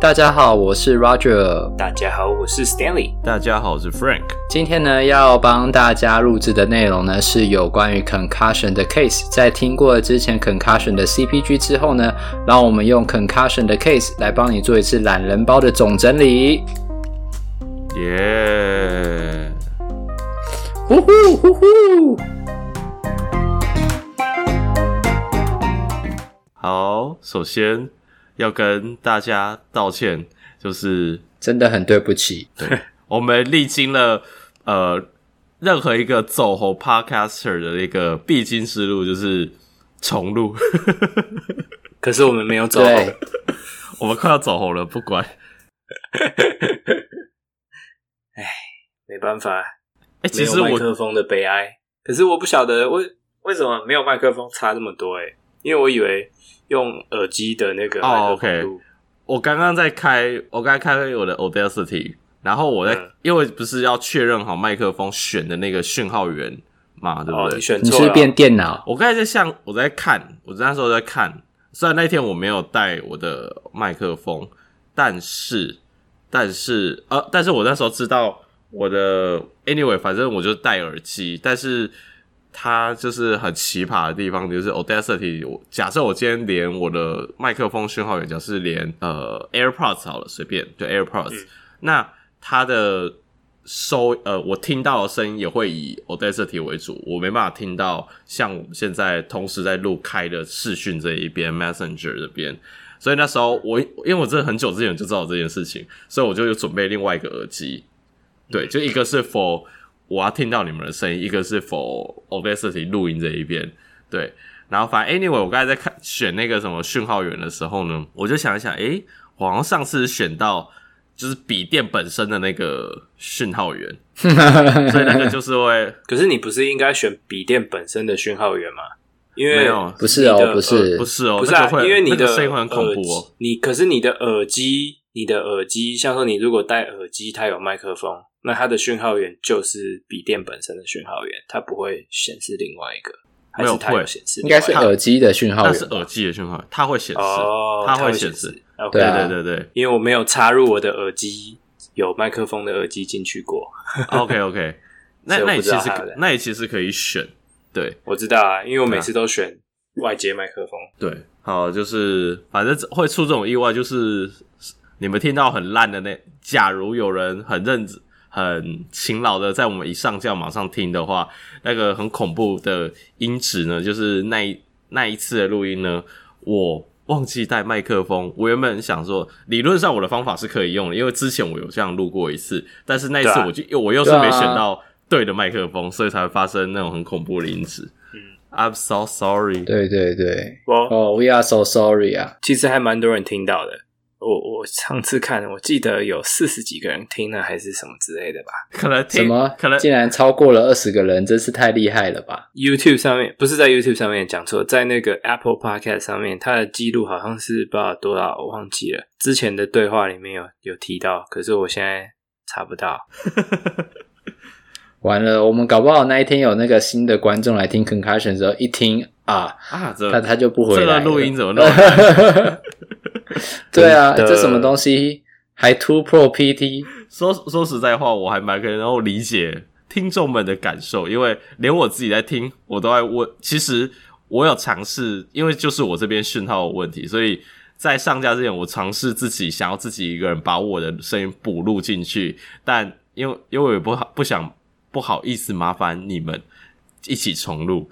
大家好，我是 Roger。大家好，我是 Stanley。大家好，我是 Frank。今天呢，要帮大家录制的内容呢，是有关于 Concussion 的 case。在听过之前 Concussion 的 CPG 之后呢，让我们用 Concussion 的 case 来帮你做一次懒人包的总整理。耶！呼呼呼呼！好，首先。要跟大家道歉，就是真的很对不起。对，我们历经了呃任何一个走红 Podcaster 的一个必经之路，就是重录。可是我们没有走红，我们快要走红了，不管。哎，没办法。哎、欸，其实麦克风的悲哀。可是我不晓得为为什么没有麦克风差这么多。哎，因为我以为。用耳机的那个哦、oh,，OK。我刚刚在开，我刚才开我的 Audacity，然后我在，嗯、因为不是要确认好麦克风选的那个讯号源嘛，对不对？哦、你选错了，你是变电脑。我刚才在像我在看，我那时候在看，虽然那天我没有带我的麦克风，但是，但是，呃，但是我那时候知道我的 Anyway，反正我就戴耳机，但是。它就是很奇葩的地方，就是 Audacity。假设我今天连我的麦克风讯号源，假设连呃 AirPods 好了，随便就 AirPods，嗯。那它的收呃，我听到的声音也会以 Audacity 为主，我没办法听到像我们现在同时在录开的视讯这一边 Messenger 这边。所以那时候我因为我真的很久之前就知道这件事情，所以我就有准备另外一个耳机，对，就一个是 for。我要听到你们的声音，一个是 for Audacity 录音这一边，对，然后反正 anyway，我刚才在看选那个什么讯号源的时候呢，我就想一想，诶，我好像上次选到就是笔电本身的那个讯号源，所以那个就是会，可是你不是应该选笔电本身的讯号源吗？因为没有，不是哦，不是，呃、不是哦，不是啊，因为你的声音很恐怖哦，你可是你的耳机，你的耳机，像说你如果戴耳机，它有麦克风。那它的讯号源就是笔电本身的讯号源，它不会显示另外一个，还是它有显示？应该是耳机的讯号源，它是耳机的讯号，它会显示，哦、它会显示。对对对对，因为我没有插入我的耳机有麦克风的耳机进去过。OK OK，那那你其实那你其实可以选，对，我知道啊，因为我每次都选外接麦克风。对，好，就是反正会出这种意外，就是你们听到很烂的那，假如有人很认真。很勤劳的，在我们一上架马上听的话，那个很恐怖的音质呢，就是那一那一次的录音呢，我忘记带麦克风。我原本想说，理论上我的方法是可以用的，因为之前我有这样录过一次，但是那一次我就、啊、我又是没选到对的麦克风，所以才会发生那种很恐怖的音质。嗯，I'm so sorry。对对对，哦、oh,，We are so sorry 啊，其实还蛮多人听到的。我我上次看，我记得有四十几个人听了，还是什么之类的吧？可能听什么？可能竟然超过了二十个人，真是太厉害了吧！YouTube 上面不是在 YouTube 上面讲错，在那个 Apple Podcast 上面，它的记录好像是不知道多少，我忘记了。之前的对话里面有有提到，可是我现在查不到。完了，我们搞不好那一天有那个新的观众来听 Concussion 的时候，一听啊啊，他他就不回来了。这个录音怎么弄？对啊，这什么东西还 Two Pro PT？说说实在话，我还蛮可以能够理解听众们的感受，因为连我自己在听，我都在问。其实我有尝试，因为就是我这边讯号有问题，所以在上架之前，我尝试自己想要自己一个人把我的声音补录进去，但因为因为我也不好不想不好意思麻烦你们一起重录，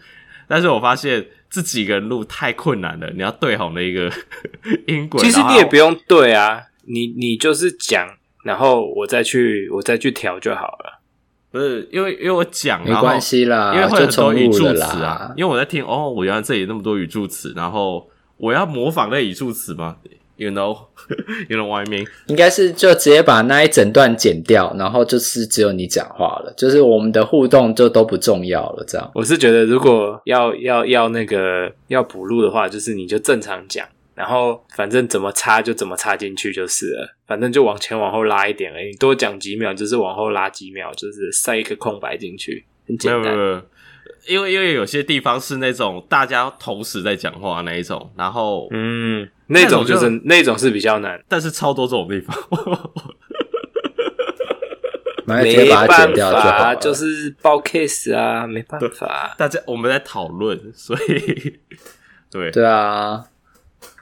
但是我发现。自己一个人录太困难了，你要对好那个 音轨。其实你也不用对啊，你你就是讲，然后我再去我再去调就好了。不是因为因为我讲没关系啦，因为会有很多语助词啊。因为我在听哦，我原来这里那么多语助词，然后我要模仿那语助词吗？You know, you know what I mean？应该是就直接把那一整段剪掉，然后就是只有你讲话了，就是我们的互动就都不重要了。这样，我是觉得如果要要要那个要补录的话，就是你就正常讲，然后反正怎么插就怎么插进去就是了，反正就往前往后拉一点而已，你多讲几秒就是往后拉几秒，就是塞一个空白进去，很简单。因为因为有些地方是那种大家同时在讲话那一种，然后嗯。那种就是那种就那种是比较难，但是超多这种地方，没把它剪办掉就好法，就是报 case 啊，没办法。大家我们在讨论，所以对对啊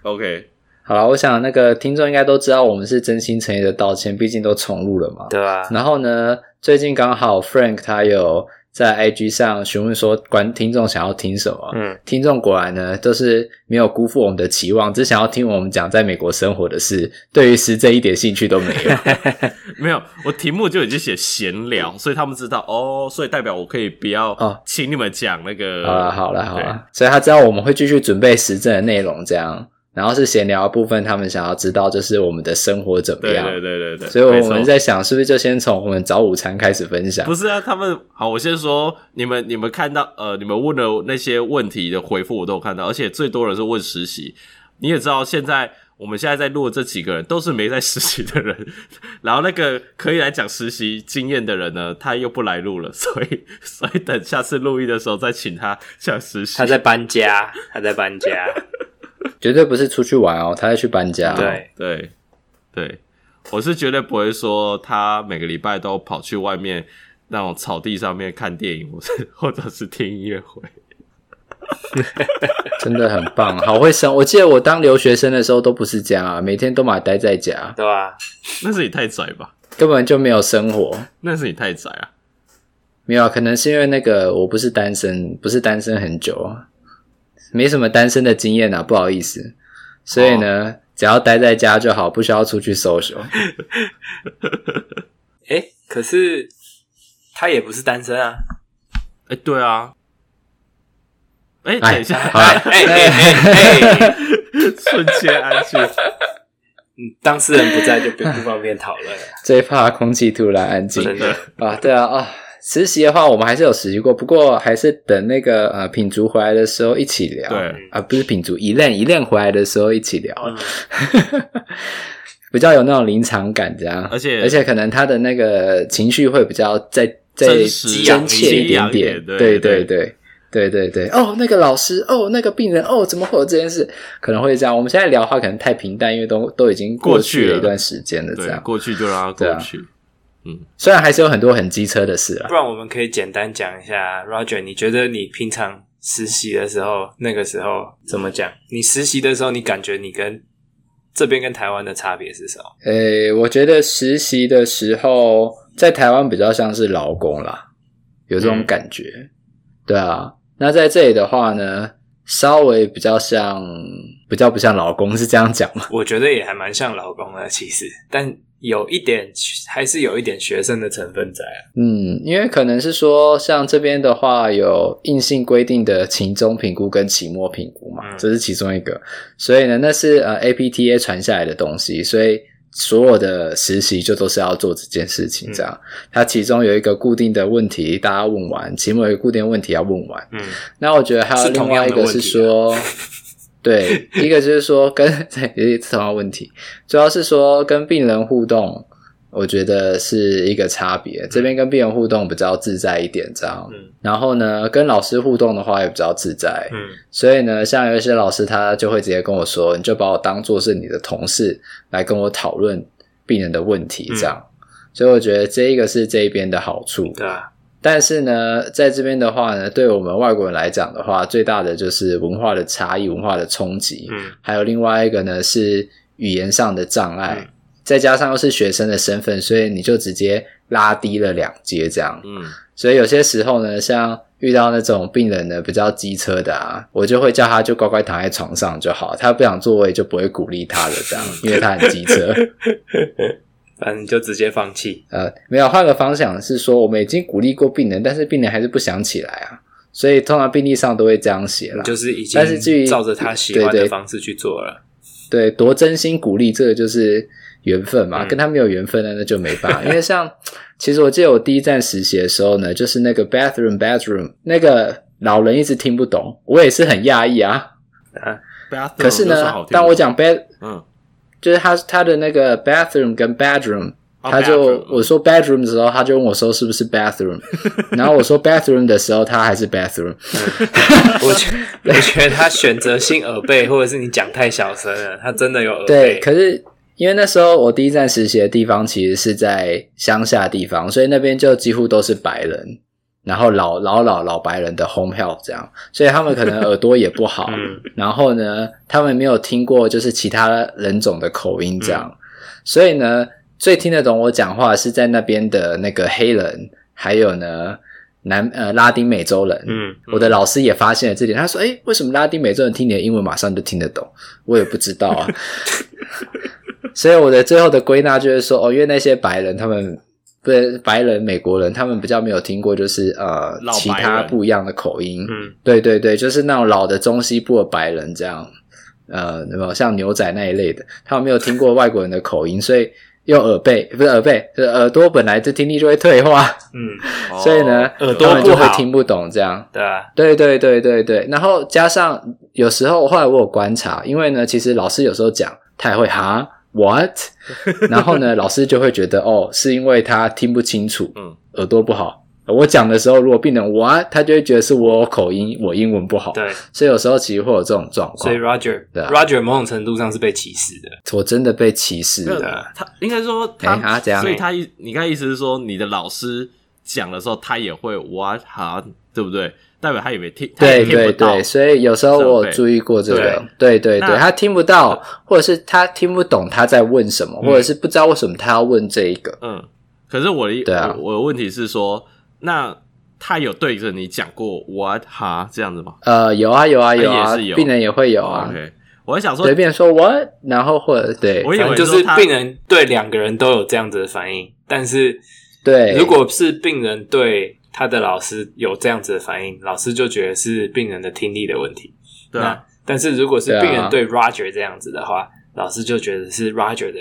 ，，OK，好了，我想那个听众应该都知道，我们是真心诚意的道歉，毕竟都重录了嘛。对吧？然后呢，最近刚好 Frank 他有在 IG 上询问说，观听众想要听什么？嗯，听众果然呢都是没有辜负我们的期望，只想要听我们讲在美国生活的事，对于时政一点兴趣都没有。没有，我题目就已经写闲聊，所以他们知道哦，所以代表我可以不要哦请你们讲那个。好了好了好了，所以他知道我们会继续准备时政的内容，这样。然后是闲聊的部分，他们想要知道就是我们的生活怎么样。对对对对对，所以我们在想，是不是就先从我们早午餐开始分享？不是啊，他们好，我先说，你们你们看到呃，你们问的那些问题的回复我都有看到，而且最多人是问实习。你也知道，现在我们现在在录的这几个人都是没在实习的人，然后那个可以来讲实习经验的人呢，他又不来录了，所以 所以等下次录音的时候再请他讲实习。他在搬家，他在搬家。绝对不是出去玩哦，他在去搬家、哦。对对对，我是绝对不会说他每个礼拜都跑去外面那种草地上面看电影，或是 或者是听音乐会。真的很棒，好会生。我记得我当留学生的时候都不是这样啊，每天都嘛待在家，对啊？那是你太宅吧？根本就没有生活。那是你太宅啊！没有啊，可能是因为那个我不是单身，不是单身很久啊，没什么单身的经验啊，不好意思。所以呢，哦、只要待在家就好，不需要出去 social。哎，可是他也不是单身啊。哎，对啊。哎，等一下，哎哎哎哎，瞬间安静。嗯，当事人不在就不不方便讨论了。最怕空气突然安静。真的啊，对啊啊！实习的话，我们还是有实习过，不过还是等那个呃品竹回来的时候一起聊。对啊，不是品竹，一练一练回来的时候一起聊，嗯、比较有那种临场感，这样。而且而且可能他的那个情绪会比较再再真切一点点。对对对对对对。哦，那个老师，哦，那个病人，哦，怎么会有这件事？可能会这样。我们现在聊的话，可能太平淡，因为都都已经过去了一段时间了，这样。过去就让它过去。嗯，虽然还是有很多很机车的事啊，不然我们可以简单讲一下，Roger，你觉得你平常实习的时候，那个时候怎么讲？你实习的时候，你感觉你跟这边跟台湾的差别是什么？诶，我觉得实习的时候在台湾比较像是劳工啦，有这种感觉。嗯、对啊，那在这里的话呢，稍微比较像，比较不像劳工，是这样讲吗？我觉得也还蛮像劳工的，其实，但。有一点还是有一点学生的成分在啊。嗯，因为可能是说，像这边的话有硬性规定的期中评估跟期末评估嘛，嗯、这是其中一个。所以呢，那是呃 APTA 传下来的东西，所以所有的实习就都是要做这件事情。这样，嗯、它其中有一个固定的问题，大家问完；期末有一个固定的问题要问完。嗯，那我觉得还有另外一个是说。对，一个就是说跟 也是同样问题，主要是说跟病人互动，我觉得是一个差别。这边跟病人互动比较自在一点，这样。嗯。然后呢，跟老师互动的话也比较自在。嗯。所以呢，像有一些老师他就会直接跟我说：“你就把我当做是你的同事来跟我讨论病人的问题。”这样。嗯。所以我觉得这一个是这一边的好处。对啊。但是呢，在这边的话呢，对我们外国人来讲的话，最大的就是文化的差异、文化的冲击。嗯，还有另外一个呢是语言上的障碍，嗯、再加上又是学生的身份，所以你就直接拉低了两阶这样。嗯，所以有些时候呢，像遇到那种病人呢比较机车的啊，我就会叫他就乖乖躺在床上就好，他不想座位就不会鼓励他的这样，因为他很机车。反正就直接放弃。呃，没有，换个方向是说，我们已经鼓励过病人，但是病人还是不想起来啊。所以通常病历上都会这样写了，就是已经，但是至于照着他喜欢的方式去做了。对，对，对，多真心鼓励，这个就是缘分嘛。嗯、跟他没有缘分的，那就没办法。因为像，其实我记得我第一站实习的时候呢，就是那个 bathroom bathroom 那个老人一直听不懂，我也是很讶异啊。啊，可是呢，当我讲 bad，嗯。就是他他的那个 bathroom 跟 bedroom 他就我说 bedroom 的时候，他就问我说是不是 bathroom，然后我说 bathroom 的时候，他还是 bathroom。我觉 我觉得他选择性耳背，或者是你讲太小声了，他真的有耳背。对，可是因为那时候我第一站实习的地方其实是在乡下地方，所以那边就几乎都是白人，然后老老老老白人的 home health 这样，所以他们可能耳朵也不好，嗯、然后呢，他们没有听过就是其他人种的口音这样，嗯、所以呢。最听得懂我讲话是在那边的那个黑人，还有呢南呃拉丁美洲人。嗯，嗯我的老师也发现了这点，他说：“诶，为什么拉丁美洲人听你的英文马上就听得懂？”我也不知道啊。所以我的最后的归纳就是说，哦，因为那些白人他们不是白人美国人，他们比较没有听过就是呃其他不一样的口音。嗯，对对对，就是那种老的中西部的白人这样，呃，有没有像牛仔那一类的？他们没有听过外国人的口音，所以。用耳背不是耳背，就是耳朵本来就听力就会退化，嗯，所以呢，耳朵就会听不懂这样，对啊，对对对对对，然后加上有时候后来我有观察，因为呢，其实老师有时候讲他也会哈 what，然后呢，老师就会觉得哦，是因为他听不清楚，嗯，耳朵不好。我讲的时候，如果病人 what，，他就会觉得是我口音，我英文不好。对，所以有时候其实会有这种状况。所以 Roger，对啊，Roger 某种程度上是被歧视的。我真的被歧视的。他应该说他，欸、这样，所以他意，你看意思是说，你的老师讲的时候，他也会 what 哈，对不对？代表他以为听，对对对，所以有时候我有注意过这个，对对对，他听不到，或者是他听不懂他在问什么，或者是不知道为什么他要问这一个。嗯，可是我的对啊，我的问题是说。那他有对着你讲过 what 哈这样子吗？呃，有啊，有啊，有啊，有病人也会有啊。我还想说，随便说 what，然后或者对，我以为就是病人对两个人都有这样子的反应，但是对，如果是病人对他的老师有这样子的反应，老师就觉得是病人的听力的问题。对啊，但是如果是病人对 Roger 这样子的话，老师就觉得是 Roger 的。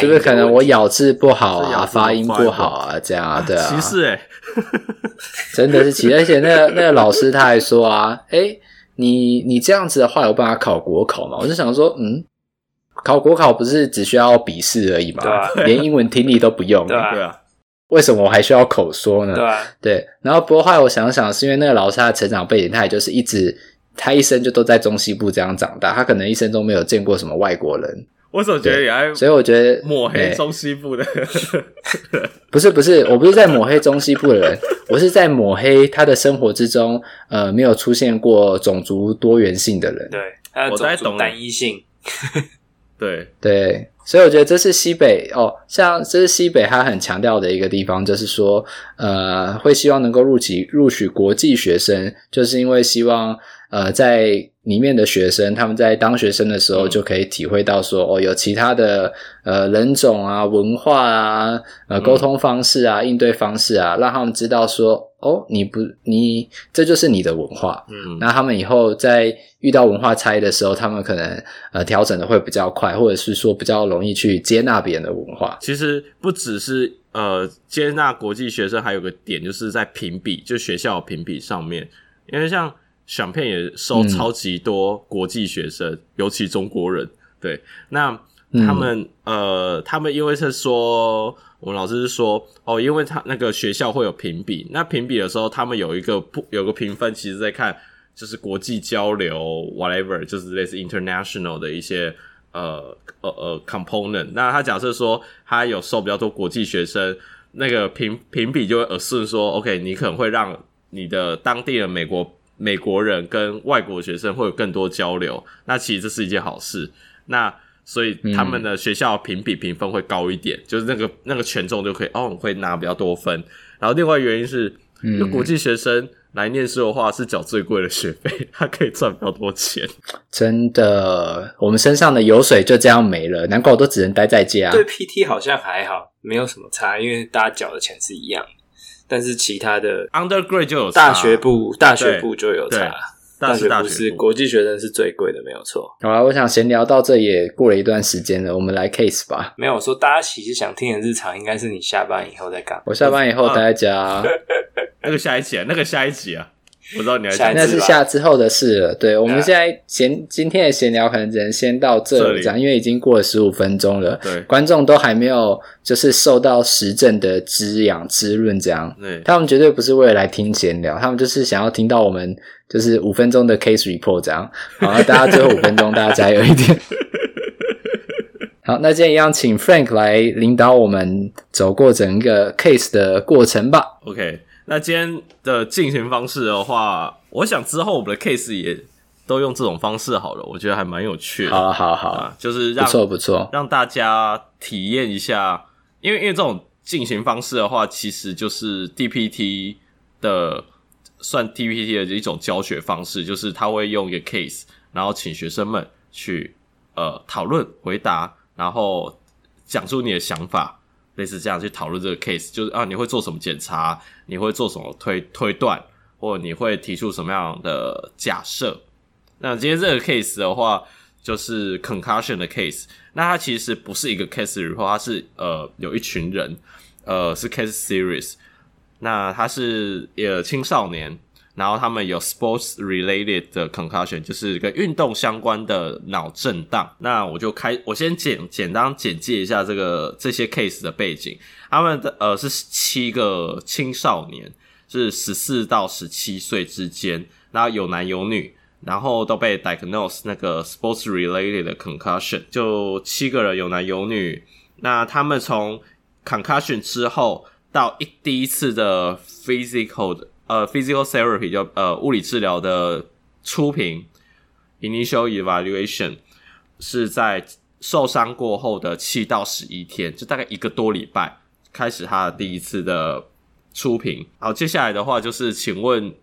是不是可能我咬字不好啊，发音不好啊，这样啊，对啊，歧视哎，真的是歧视，而且那个那个老师他还说啊，诶，你你这样子的话有办法考国考吗？我就想说，嗯，考国考不是只需要笔试而已吗？对，连英文听力都不用，对啊，为什么我还需要口说呢？对啊，对，然后不过后来我想想，是因为那个老师他的成长背景，他也就是一直他一生就都在中西部这样长大，他可能一生中没有见过什么外国人。我总觉得也爱，所以我觉得抹黑中西部的，不是不是，我不是在抹黑中西部的人，我是在抹黑他的生活之中，呃，没有出现过种族多元性的人。对，他的种族单一性。对 对，所以我觉得这是西北哦，像这是西北他很强调的一个地方，就是说，呃，会希望能够录取录取国际学生，就是因为希望。呃，在里面的学生，他们在当学生的时候就可以体会到说，哦，有其他的呃人种啊、文化啊、呃沟通方式啊、应对方式啊，让他们知道说，哦，你不，你这就是你的文化。嗯，那他们以后在遇到文化差异的时候，他们可能呃调整的会比较快，或者是说比较容易去接纳别人的文化。其实不只是呃接纳国际学生，还有个点就是在评比，就学校评比上面，因为像。想片也收超级多国际学生，嗯、尤其中国人。对，那他们、嗯、呃，他们因为是说，我们老师是说，哦，因为他那个学校会有评比，那评比的时候，他们有一个不有个评分，其实在看就是国际交流，whatever，就是类似 international 的一些呃呃呃 component。那他假设说他有收比较多国际学生，那个评评比就会 assume 说，OK，你可能会让你的当地的美国。美国人跟外国学生会有更多交流，那其实这是一件好事。那所以他们的学校评比评分会高一点，嗯、就是那个那个权重就可以哦，会拿比较多分。然后另外原因是，嗯，国际学生来念书的话是缴最贵的学费，他可以赚比较多钱。真的，我们身上的油水就这样没了，难怪我都只能待在家。对 PT 好像还好，没有什么差，因为大家缴的钱是一样。但是其他的 undergrad 就有差，大学部大学部就有差，大学部是国际学生是最贵的，没有错。好了，我想闲聊到这也过了一段时间了，我们来 case 吧。没有说大家其实想听的日常，应该是你下班以后在干。我下班以后待在家，那个下一集啊，那个下一集啊，我知道你还下那是下之后的事了。对，我们现在闲今天的闲聊可能只能先到这里，这样，因为已经过了十五分钟了。对，观众都还没有就是受到实证的滋养滋润，这样。对，他们绝对不是为了来听闲聊，他们就是想要听到我们就是五分钟的 case report 这样。好，大家最后五分钟，大家加油一点。好，那今天一样，请 Frank 来领导我们走过整个 case 的过程吧。OK，那今天的进行方式的话，我想之后我们的 case 也都用这种方式好了，我觉得还蛮有趣的。好，好，好，啊，就是让不错不错，让大家体验一下，因为因为这种进行方式的话，其实就是 DPT 的算 DPT 的一种教学方式，就是他会用一个 case，然后请学生们去呃讨论回答。然后讲出你的想法，类似这样去讨论这个 case，就是啊，你会做什么检查？你会做什么推推断？或你会提出什么样的假设？那今天这个 case 的话，就是 concussion 的 case。那它其实不是一个 case report，它是呃有一群人，呃是 case series。那它是呃青少年。然后他们有 sports related 的 concussion，就是跟运动相关的脑震荡。那我就开，我先简简单简介一下这个这些 case 的背景。他们的呃是七个青少年，是十四到十七岁之间，然后有男有女，然后都被 diagnose 那个 sports related 的 concussion，就七个人有男有女。那他们从 concussion 之后到一第一次的 physical。呃，physical therapy 叫呃物理治疗的初评 initial evaluation 是在受伤过后的七到十一天，就大概一个多礼拜开始他的第一次的初评。好，接下来的话就是，请问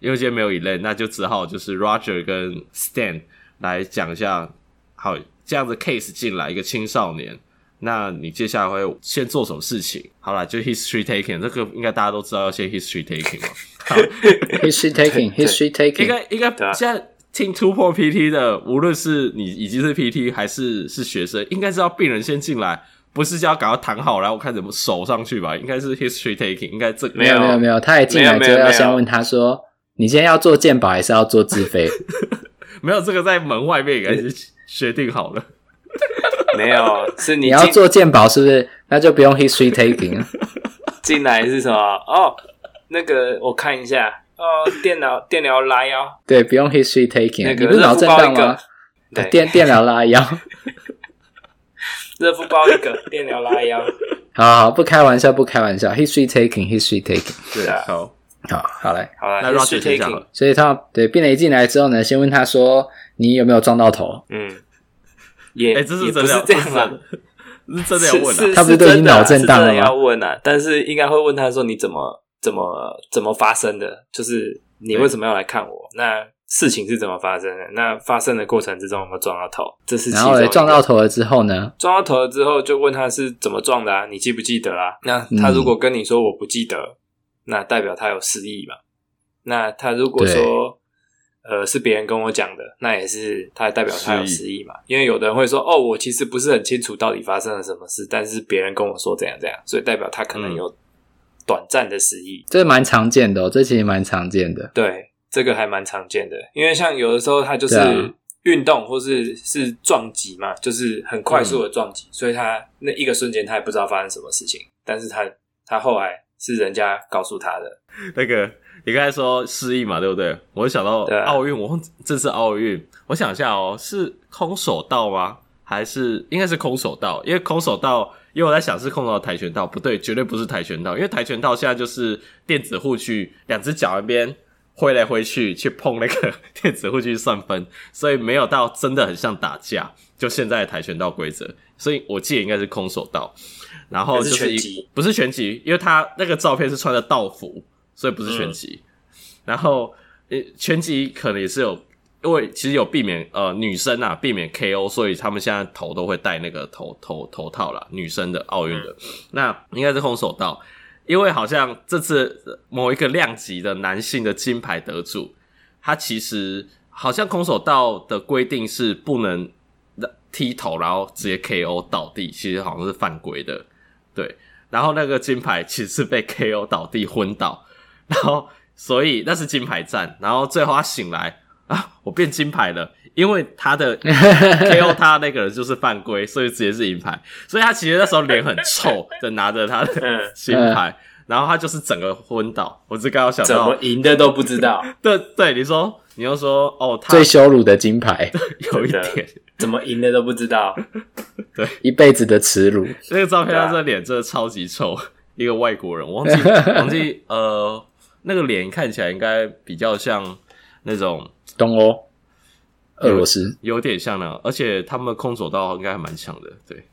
因为今天没有 Elen，那就只好就是 Roger 跟 Stan 来讲一下。好，这样子 case 进来一个青少年。那你接下来会先做什么事情？好了，就 history taking，这个应该大家都知道要先 history taking 嘛。好，history taking，history taking，应该应该现在听突破 PT 的，无论是你已经是 PT 还是是学生，应该是要病人先进来，不是叫赶快躺好，然后我看怎么守上去吧？应该是 history taking，应该这没有没有没有，他一进来就要先问他说：“你今天要做鉴保还是要做自费？” 没有这个在门外面应该是决定好了。没有，是你，你要做鉴宝是不是？那就不用 history taking 了。进来是什么？哦，那个我看一下。哦，电脑电疗拉腰。对，不用 history taking。那个、你不是脑震荡吗？对，电电疗拉腰。热敷包一个，电疗拉腰。好好，不开玩笑，不开玩笑。history taking，history taking。对啊，好，好，好嘞，好嘞。那 history taking。所以他对病人一进来之后呢，先问他说：“你有没有撞到头？”嗯。也，欸、这是也不是这样啊，是真的要问啊，他不是都已经脑震荡了吗？要问啊，但是应该会问他说，你怎么怎么怎么发生的？就是你为什么要来看我？那事情是怎么发生的？那发生的过程之中有没有撞到头？这是然后撞到头了之后呢？撞到头了之后就问他是怎么撞的啊？你记不记得啊？那他如果跟你说我不记得，嗯、那代表他有失忆嘛？那他如果说。呃，是别人跟我讲的，那也是他代表他有失忆嘛？因为有的人会说，哦，我其实不是很清楚到底发生了什么事，但是别人跟我说怎样怎样，所以代表他可能有短暂的失忆。嗯，这蛮常见的哦，这其实蛮常见的。对，这个还蛮常见的，因为像有的时候他就是运动或是是撞击嘛，就是很快速的撞击，嗯，所以他那一个瞬间他也不知道发生什么事情，但是他他后来是人家告诉他的那个。你刚才说失忆嘛，对不对？我就想到奥运，我这次奥运，我想一下哦，是空手道吗？还是应该是空手道？因为空手道，因为我在想是空手道跆拳道，不对，绝对不是跆拳道，因为跆拳道现在就是电子护具，两只脚那边挥来挥去去碰那个 电子护具算分，所以没有到真的很像打架。就现在的跆拳道规则，所以我记得应该是空手道，然后就是一不是拳击，因为他那个照片是穿的道服。所以不是拳击，嗯、然后呃，拳击可能也是有，因为其实有避免呃女生啊避免 KO，所以他们现在头都会戴那个头头头套啦。女生的奥运的，嗯、那应该是空手道，因为好像这次某一个量级的男性的金牌得主，他其实好像空手道的规定是不能踢头，然后直接 KO 倒地，其实好像是犯规的，对。然后那个金牌其实是被 KO 倒地昏倒。然后所以那是金牌战。然后最后他醒来啊，我变金牌了，因为他的 KO 他那个人就是犯规，所以直接是银牌。所以他其实那时候脸很臭的拿着他的金牌，然后他就是整个昏倒。我只刚刚想到，怎么赢的都不知道。对对，你说你又说哦，他最羞辱的金牌，有一点怎么赢的都不知道。对，一辈子的耻辱。那个照片他这脸真的超级臭。一个外国人，我忘记忘记呃，那个脸看起来应该比较像那种东欧、俄罗斯，有点像那样，而且他们空手道应该还蛮强的。对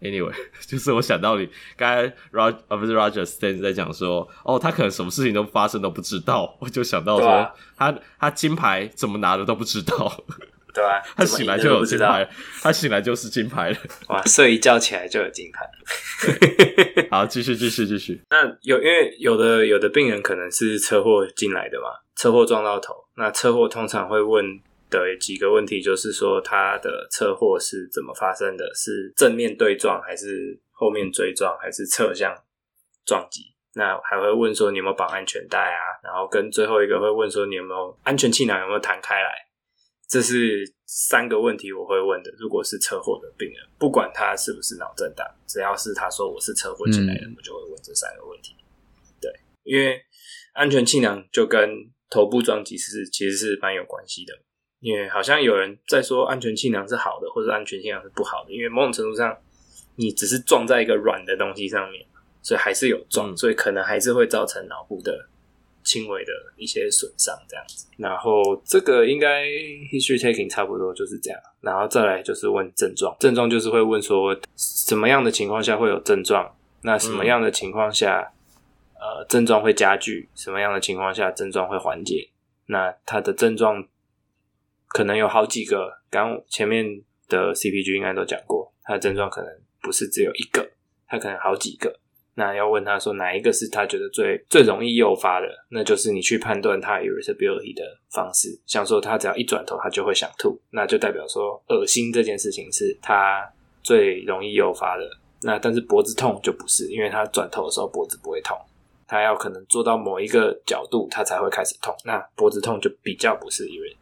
，Anyway，就是我想到你刚才 Rog 呃不是 Roger Stan 在讲说，哦，他可能什么事情都发生都不知道，我就想到说，啊、他他金牌怎么拿的都不知道。对啊，他醒来就有金牌，他醒来就是金牌了。哇，睡一觉起来就有金牌。好，继续，继续，继续。那有，因为有的有的病人可能是车祸进来的嘛，车祸撞到头。那车祸通常会问的几个问题，就是说他的车祸是怎么发生的？是正面对撞，还是后面追撞，还是侧向撞击？那还会问说你有没有绑安全带啊？然后跟最后一个会问说你有没有安全气囊有没有弹开来？这是三个问题我会问的。如果是车祸的病人，不管他是不是脑震荡，只要是他说我是车祸进来的，嗯、我就会问这三个问题。对，因为安全气囊就跟头部撞击是其实是蛮有关系的。因为好像有人在说安全气囊是好的，或者安全气囊是不好的。因为某种程度上，你只是撞在一个软的东西上面，所以还是有撞，嗯、所以可能还是会造成脑部的。轻微的一些损伤这样子，然后这个应该 history taking 差不多就是这样，然后再来就是问症状，症状就是会问说什么样的情况下会有症状，那什么样的情况下，嗯、呃，症状会加剧，什么样的情况下症状会缓解，那它的症状可能有好几个，刚前面的 CPG 应该都讲过，它的症状可能不是只有一个，它可能好几个。那要问他说哪一个是他觉得最最容易诱发的，那就是你去判断他 irritability 的方式。像说他只要一转头，他就会想吐，那就代表说恶心这件事情是他最容易诱发的。那但是脖子痛就不是，因为他转头的时候脖子不会痛，他要可能做到某一个角度，他才会开始痛。那脖子痛就比较不是 irrit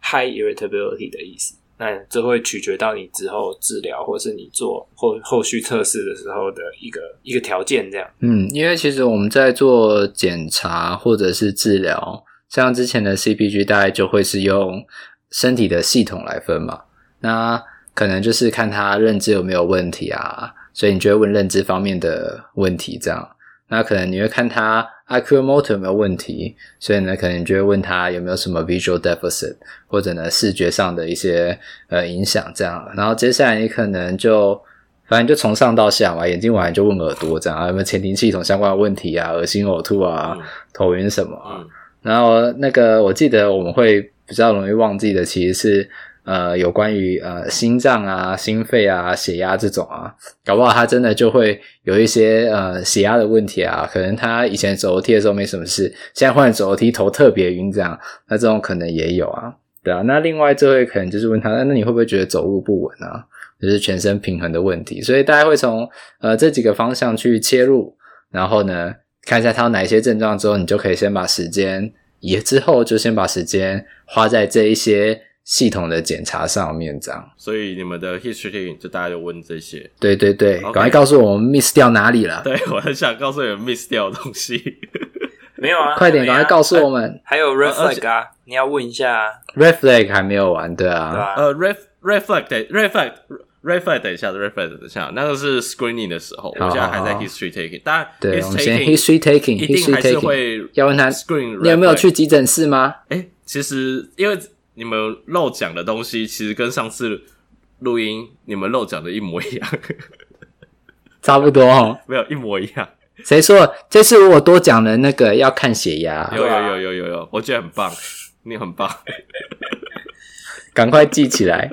high irritability 的意思。那这会取决到你之后治疗，或是你做后后续测试的时候的一个一个条件，这样。嗯，因为其实我们在做检查或者是治疗，像之前的 CPG 大概就会是用身体的系统来分嘛。那可能就是看他认知有没有问题啊，所以你就会问认知方面的问题，这样。那可能你会看他。Oculomotor 有没有问题？所以呢，可能你就会问他有没有什么 visual deficit，或者呢视觉上的一些呃影响这样。然后接下来你可能就反正就从上到下嘛，眼睛完就问耳朵这样啊，有没有前庭系统相关的问题啊，恶心呕吐啊，嗯、头晕什么啊。嗯、然后那个我记得我们会比较容易忘记的，其实是。呃，有关于呃心脏啊、心肺啊、血压这种啊，搞不好他真的就会有一些呃血压的问题啊。可能他以前走楼梯的时候没什么事，现在换走楼梯头特别晕，这样，那这种可能也有啊，对啊。那另外这位可能就是问他，那你会不会觉得走路不稳啊？就是全身平衡的问题。所以大家会从呃这几个方向去切入，然后呢看一下他有哪些症状之后，你就可以先把时间也之后就先把时间花在这一些。系统的检查上面，这样，所以你们的 history 就大家就问这些，对对对，赶.快告诉我们 miss 掉哪里了。对，我很想告诉你们 miss 掉的东西，没有啊，快点，赶快告诉我们。还有 red flag 啊，你要问一下，red flag 还没有完，对啊，呃，red red flag 对，red flag red flag 等一下，red flag 等一下，那个是 screening 的时候，我现在还在 history taking，当然，对，我们先 history taking，一定还是会要问他 screen，你有没有去急诊室吗？诶，其实因为。你们漏讲的东西，其实跟上次录音你们漏讲的一模一样，差不多哦，没有一模一样。谁说这次我多讲了那个要看血压？有有有有有有，我觉得很棒，你很棒，赶快记起来。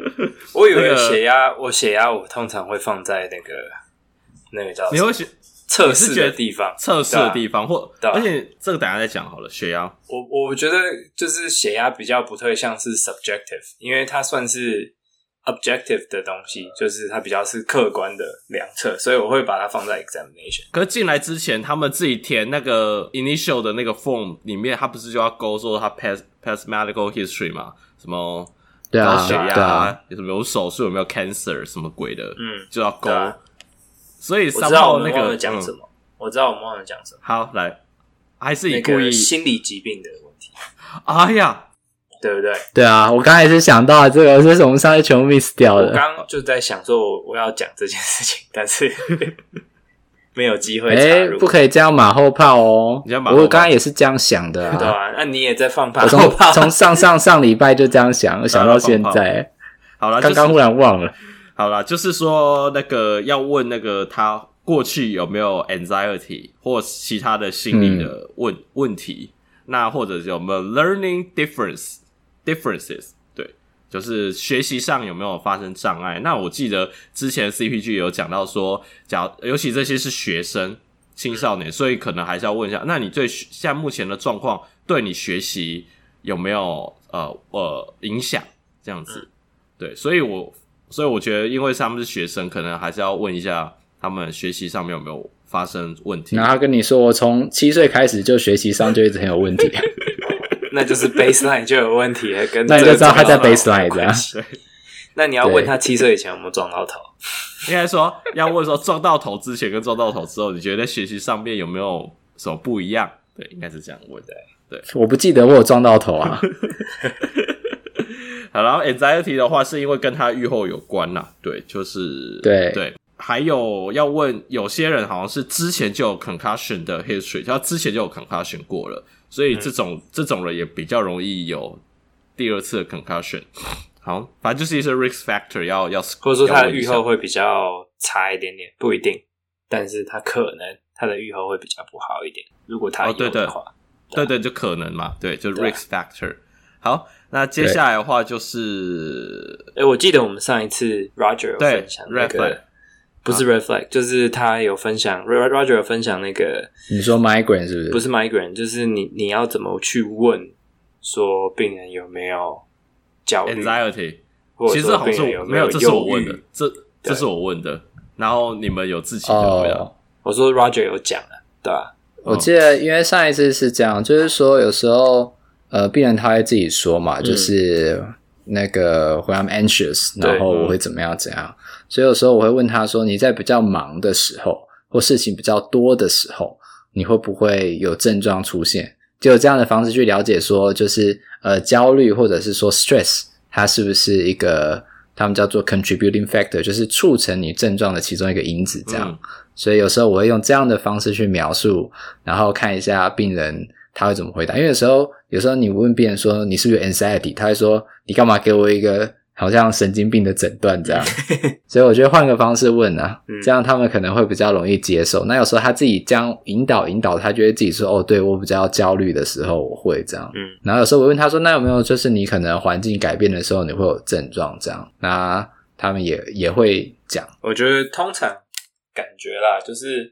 我以为血压，我血压我通常会放在那个那个叫你会写。测试的地方，测试的地方，或而且这个等下再讲好了。血压，我我觉得就是血压比较不特像是 subjective，因为它算是 objective 的东西，就是它比较是客观的量测，所以我会把它放在 examination。可是进来之前，他们自己填那个 initial 的那个 form 里面，他不是就要勾说他 pass pass medical history 嘛？什么高血压，有什么有手术，有没有 cancer 什么鬼的，嗯，就要勾。啊、所以我知道我那个讲什么，我知道我们忘了讲什么。好，来，还是以故意、那个、心理疾病的问题。哎呀！对不对？对啊，我刚才也是想到这个，这是我们上次全部 miss 掉的。我刚刚就在想说，我我要讲这件事情，但是 没有机会。哎，不可以这样马后炮哦！我刚刚也是这样想的啊。对啊，那你也在放炮？我从从上上上礼拜就这样想，想到现在。好了，刚刚忽然忘了。好啦，就是说那个要问那个他过去有没有 anxiety 或其他的心理的问、嗯、问题，那或者有没有 learning difference。differences 对，就是学习上有没有发生障碍？那我记得之前 CPG 有讲到说，假尤其这些是学生、青少年，所以可能还是要问一下，那你对现在目前的状况，对你学习有没有呃呃影响？这样子，对，所以我所以我觉得，因为他们是学生，可能还是要问一下他们学习上面有没有发生问题。然后他跟你说，我从七岁开始就学习上就一直很有问题。那就是 baseline 就有问题，跟 那你就知道他在 baseline 这样。那你要问他七岁以前有没有撞到头？应该说要问说撞到头之前跟撞到头之后，你觉得在学习上面有没有什么不一样？对，应该是这样问的。对，我不记得我有撞到头啊。好，然后 anxiety 的话是因为跟他愈后有关呐。对，就是对对。还有要问，有些人好像是之前就有 concussion 的 history，他之前就有 concussion 过了。所以这种、嗯、这种人也比较容易有第二次的 concussion。好，反正就是一些 risk factor 要要，或者说他的愈后会比较差一点点，不一定，但是他可能他的愈后会比较不好一点。如果他有的话，哦、对，对，对对，就可能嘛，对，就 risk factor。好，那接下来的话就是，哎，我记得我们上一次 Roger 有分享那个。不是 red flag，就是他有分享，Roger 有分享那个，你说 migraine 是不是？不是 migraine，就是你你要怎么去问说病人有没有焦虑，anxiety，其实好像有没有，这是我问的，这这是我问的，然后你们有自己的回答。Oh, 我说 Roger 有讲了，对吧？我记得，因为上一次是这样，就是说有时候呃，病人他会自己说嘛，就是那个会 I'm anxious，然后我会怎么样怎样。所以有时候我会问他说：“你在比较忙的时候，或事情比较多的时候，你会不会有症状出现？就有这样的方式去了解说，就是呃焦虑或者是说 stress，它是不是一个他们叫做 contributing factor，就是促成你症状的其中一个因子。这样，嗯、所以有时候我会用这样的方式去描述，然后看一下病人他会怎么回答。因为有时候有时候你问病人说你是不是有 anxiety，他会说你干嘛给我一个。”好像神经病的诊断这样，所以我觉得换个方式问啊，这样他们可能会比较容易接受。那有时候他自己这样引导引导，他就会自己说：“哦，对，我比较焦虑的时候，我会这样。”嗯，然后有时候我问他说：“那有没有就是你可能环境改变的时候，你会有症状这样？”那他们也也会讲。我觉得通常感觉啦，就是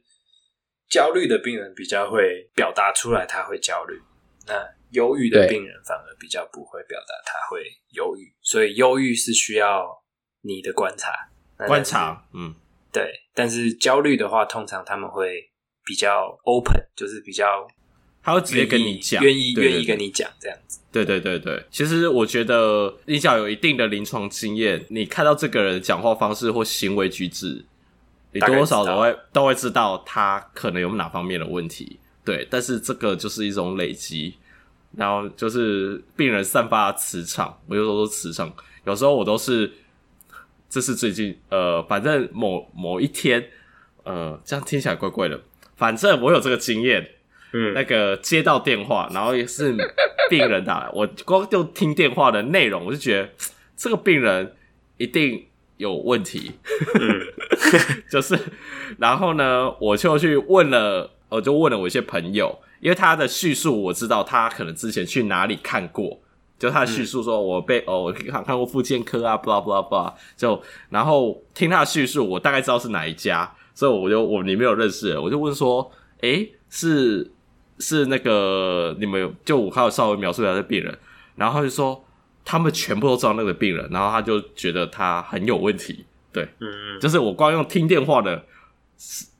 焦虑的病人比较会表达出来他会焦虑。那忧郁的病人反而比较不会表达他会忧郁，所以忧郁是需要你的观察。观察，嗯，对。但是焦虑的话，通常他们会比较 open，就是比较他会直接跟你讲，愿意愿意跟你讲这样子。对对对对，其实我觉得你只要有一定的临床经验，你看到这个人讲话方式或行为举止，你多少都会都会知道他可能有哪方面的问题。对，但是这个就是一种累积。然后就是病人散发磁场，我有时候说磁场，有时候我都是，这是最近呃，反正某某一天，呃，这样听起来怪怪的，反正我有这个经验，嗯，那个接到电话，然后也是病人打来，我光就听电话的内容，我就觉得这个病人一定有问题，嗯，就是，然后呢，我就去问了，我就问了我一些朋友。因为他的叙述，我知道他可能之前去哪里看过，就他的叙述说，我被、哦，我看看过复健科啊，blah blah blah，就然后听他的叙述，我大概知道是哪一家，所以我就我里面有认识，我就问说，诶，是是那个你们就我还有稍微描述一下这病人，然后他就说他们全部都知道那个病人，然后他就觉得他很有问题。对，就是我光用听电话的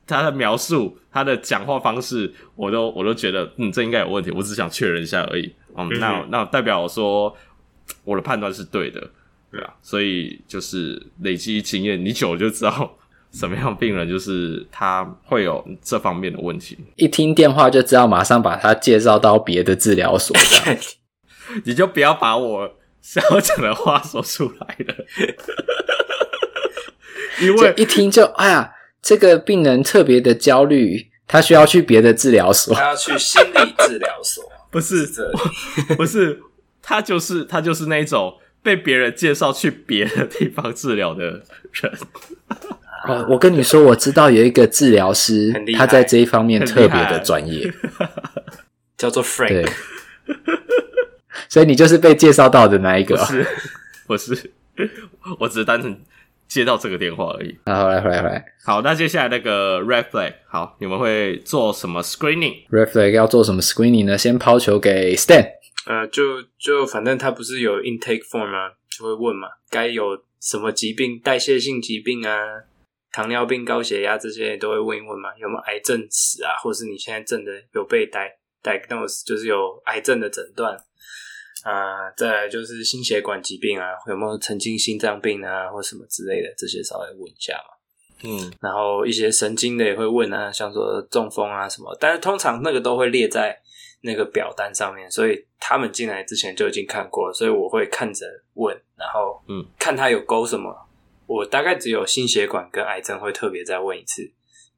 他的描述，他的讲话方式，我都我都觉得，嗯，这应该有问题。我只想确认一下而已。嗯，嗯那那代表我说我的判断是对的，对啊。所以就是累积经验，你久了就知道什么样病人就是他会有这方面的问题。一听电话就知道，马上把他介绍到别的治疗所，这样 你就不要把我想要讲的话说出来了。因为一听就哎呀，这个病人特别的焦虑，他需要去别的治疗所，他要去心理治疗所，不是这里，不是他就是他就是那种被别人介绍去别的地方治疗的人。哦，我跟你说，我知道有一个治疗师，他在这一方面特别的专业，叫做 Frank。对，所以你就是被介绍到的那一个？不是，不是，我只是单纯。接到这个电话而已。好，回来，回来，回来。好，那接下来那个 Red Flag，好，你们会做什么 screening？Red Flag 要做什么 screening 呢？先抛球给 Stan。呃，就就反正他不是有 intake form 吗？就会问嘛，该有什么疾病，代谢性疾病啊，糖尿病、高血压这些都会问一问嘛。有没有癌症史啊？或是你现在正的有被 diagnose，就是有癌症的诊断。啊、呃，再来就是心血管疾病啊，有没有曾经心脏病啊，或什么之类的，这些稍微问一下嘛。嗯，然后一些神经的也会问啊，像说中风啊什么，但是通常那个都会列在那个表单上面，所以他们进来之前就已经看过了，所以我会看着问，然后嗯，看他有勾什么。我大概只有心血管跟癌症会特别再问一次，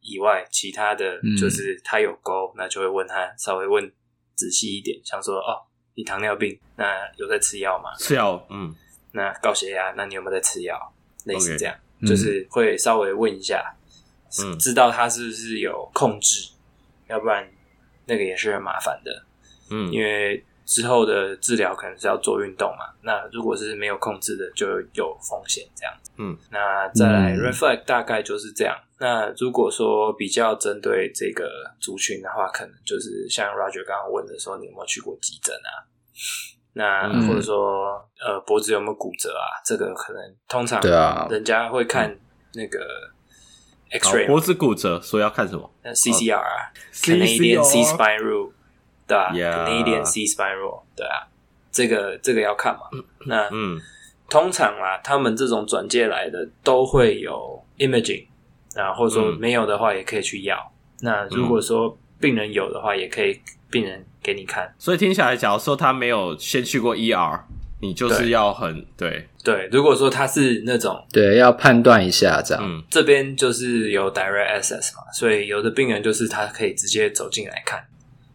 以外其他的就是他有勾，那就会问他稍微问仔细一点，像说哦。你糖尿病，那有在吃药吗？吃药，嗯。那高血压，那你有没有在吃药？类似这样，okay, 就是会稍微问一下，嗯，知道他是不是有控制，要不然那个也是很麻烦的，嗯，因为之后的治疗可能是要做运动嘛，那如果是没有控制的，就有风险这样子，嗯。那再来 Red Flag 大概就是这样。那如果说比较针对这个族群的话，可能就是像 Roger 刚刚问的说，你有没有去过急诊啊？那或者说，嗯、呃，脖子有没有骨折啊？这个可能通常对啊，人家会看那个 X-ray。脖子骨折，所以要看什么那 CCR 啊，Canadian C spine rule，对啊，Canadian C spine rule，对啊，这个这个要看嘛。那嗯，通常啊，他们这种转介来的都会有 imaging，啊，或者说没有的话，也可以去要。嗯、那如果说病人有的话，也可以病人。给你看，所以听起来，假如说他没有先去过 ER，你就是要很对对。如果说他是那种对，要判断一下这样。嗯，这边就是有 direct access 嘛，所以有的病人就是他可以直接走进来看。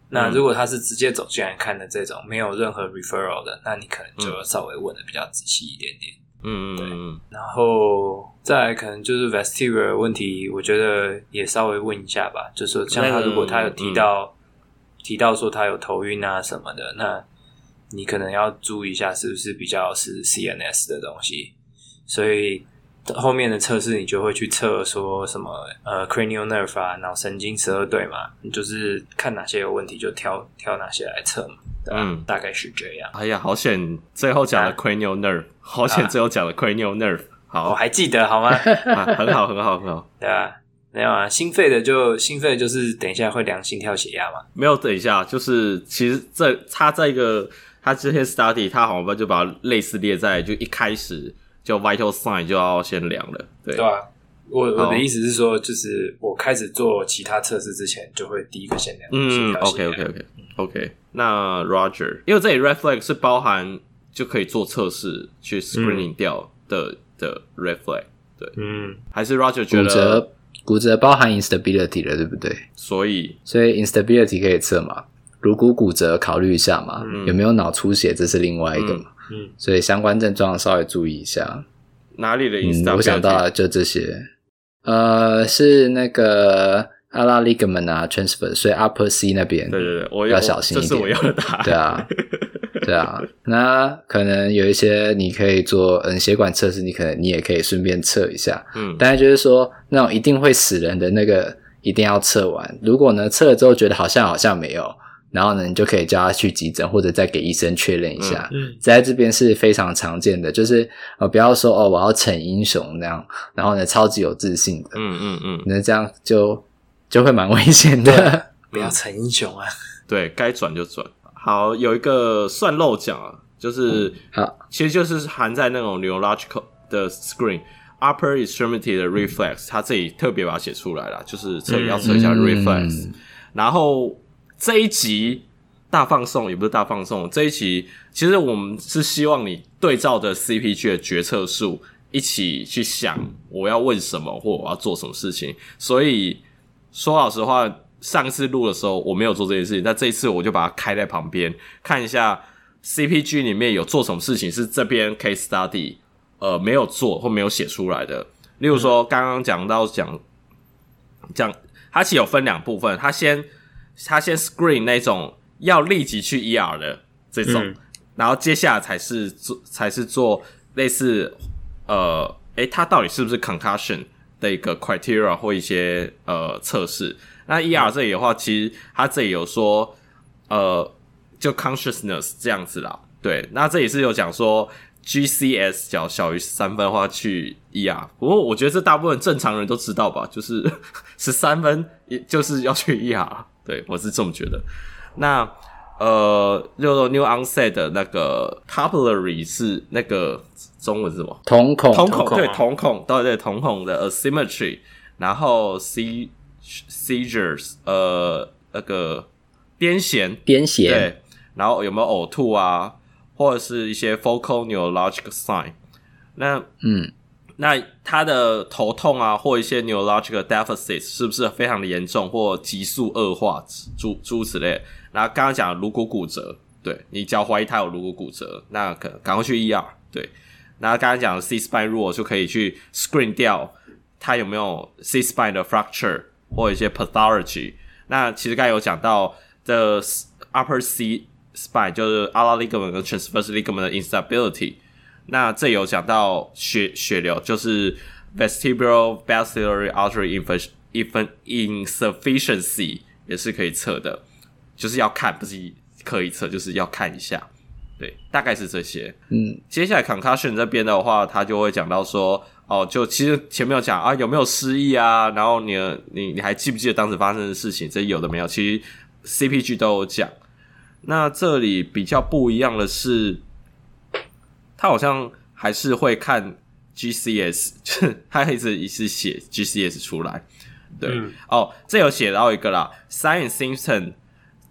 那如果他是直接走进来看的这种，没有任何 referral 的，那你可能就稍微问的比较仔细一点点。嗯嗯，对。然后再来可能就是 vestibular 问题，我觉得也稍微问一下吧，就是说像他如果他有提到。提到说他有头晕啊什么的，那你可能要注意一下是不是比较是 CNS 的东西，所以后面的测试你就会去测说什么呃 cranial nerve 啊脑神经十二对嘛，你就是看哪些有问题就挑挑哪些来测嘛，嗯，大概是这样。哎呀，好险最后讲了 cranial nerve，啊，好险最后讲了 cranial nerve，好，我还记得好吗？啊，很好很好很好，对啊。没有啊，心肺的就心肺就是等一下会量心跳血压嘛。没有等一下，就是其实这他在一个他这些 study，他好像就把类似列在就一开始就 vital sign 就要先量了，对对啊。我我的意思是说，就是我开始做其他测试之前，就会第一个先量。嗯，OK OK OK OK。那 Roger，因为这里 red flag 是包含就可以做测试去 screening 掉的、嗯、的 red flag，对，嗯，还是 Roger 觉得。骨折包含 instability 了，对不对？所以，所以 instability 可以测嘛？颅骨骨折考虑一下嘛？嗯、有没有脑出血？这是另外一个嘛？嗯，嗯，所以相关症状稍微注意一下。哪里的？嗯、我想到了就这些。呃，是那个 ulnar ligament 啊，transfer，所以 upper C 那边，对对对，我要小心一点。这是我要的答案。对啊。对啊，那可能有一些你可以做嗯血管测试，你可能你也可以顺便测一下，嗯，但是就是说那种一定会死人的那个一定要测完。如果呢测了之后觉得好像好像没有，然后呢，你就可以叫他去急诊，或者再给医生确认一下。嗯，嗯在这边是非常常见的，就是呃，不要说哦，我要逞英雄那样，然后呢，超级有自信的，嗯嗯嗯，那这样就就会蛮危险的。不要逞英雄啊！对该转就转。好，有一个算漏讲啊，就是、嗯、好，其实就是含在那种 neurological 的 screen upper extremity 的 reflex，它这里特别把它写出来了，就是测要测一下 reflex。嗯、然后这一集大放送也不是大放送，这一集其实我们是希望你对照着 CPG 的决策树一起去想我要问什么或我要做什么事情。所以说老实话。上次录的时候我没有做这件事情，但这一次我就把它开在旁边看一下 CPG 里面有做什么事情是这边 case study 呃没有做或没有写出来的。例如说刚刚讲到讲讲，它其实有分两部分，它先它先 screen 那种要立即去 ER 的这种，嗯、然后接下来才是做才是做类似呃诶，他到底是不是 concussion 的一个 criteria 或一些呃测试。那 ER 这里的话，嗯、其实他这里有说，呃，就 consciousness 这样子啦。对，那这里是有讲说 GCS 小小于三分的话去 ER。不过我觉得这大部分正常人都知道吧，就是 十三分，也就是要去 ER。对，我是这么觉得。那呃，六六 new onset 的那个 papillary 是那个中文是什么？瞳孔，瞳孔，对，瞳孔，对对，瞳孔的 asymmetry，然后 C。Seizures，呃，那个癫痫，癫痫，对，然后有没有呕吐啊，或者是一些 focal neurological sign？那，嗯，那他的头痛啊，或一些 neurological deficits 是不是非常的严重，或急速恶化，诸诸此类？然后刚刚讲的颅骨骨折，对，你只要怀疑他有颅骨骨折，那可赶快去 ER，对。那刚刚讲的 C spine rule 就可以去 screen 掉他有没有 C spine 的 fracture。或一些 pathology，那其实刚有讲到的 upper C spine 就是 ulnar ligament 跟 transverse ligament 的 instability，那这有讲到血血流就是 vestibular basilar artery insufficiency 也是可以测的，就是要看不是可以测，就是要看一下，对，大概是这些。嗯，接下来 concussion 这边的话，他就会讲到说。哦，就其实前面有讲啊，有没有失忆啊？然后你你你还记不记得当时发生的事情？这有的没有？其实 CPG 都有讲。那这里比较不一样的是，他好像还是会看 GCS，他一直一直写 GCS 出来。对，嗯、哦，这有写到一个啦，Sign and symptom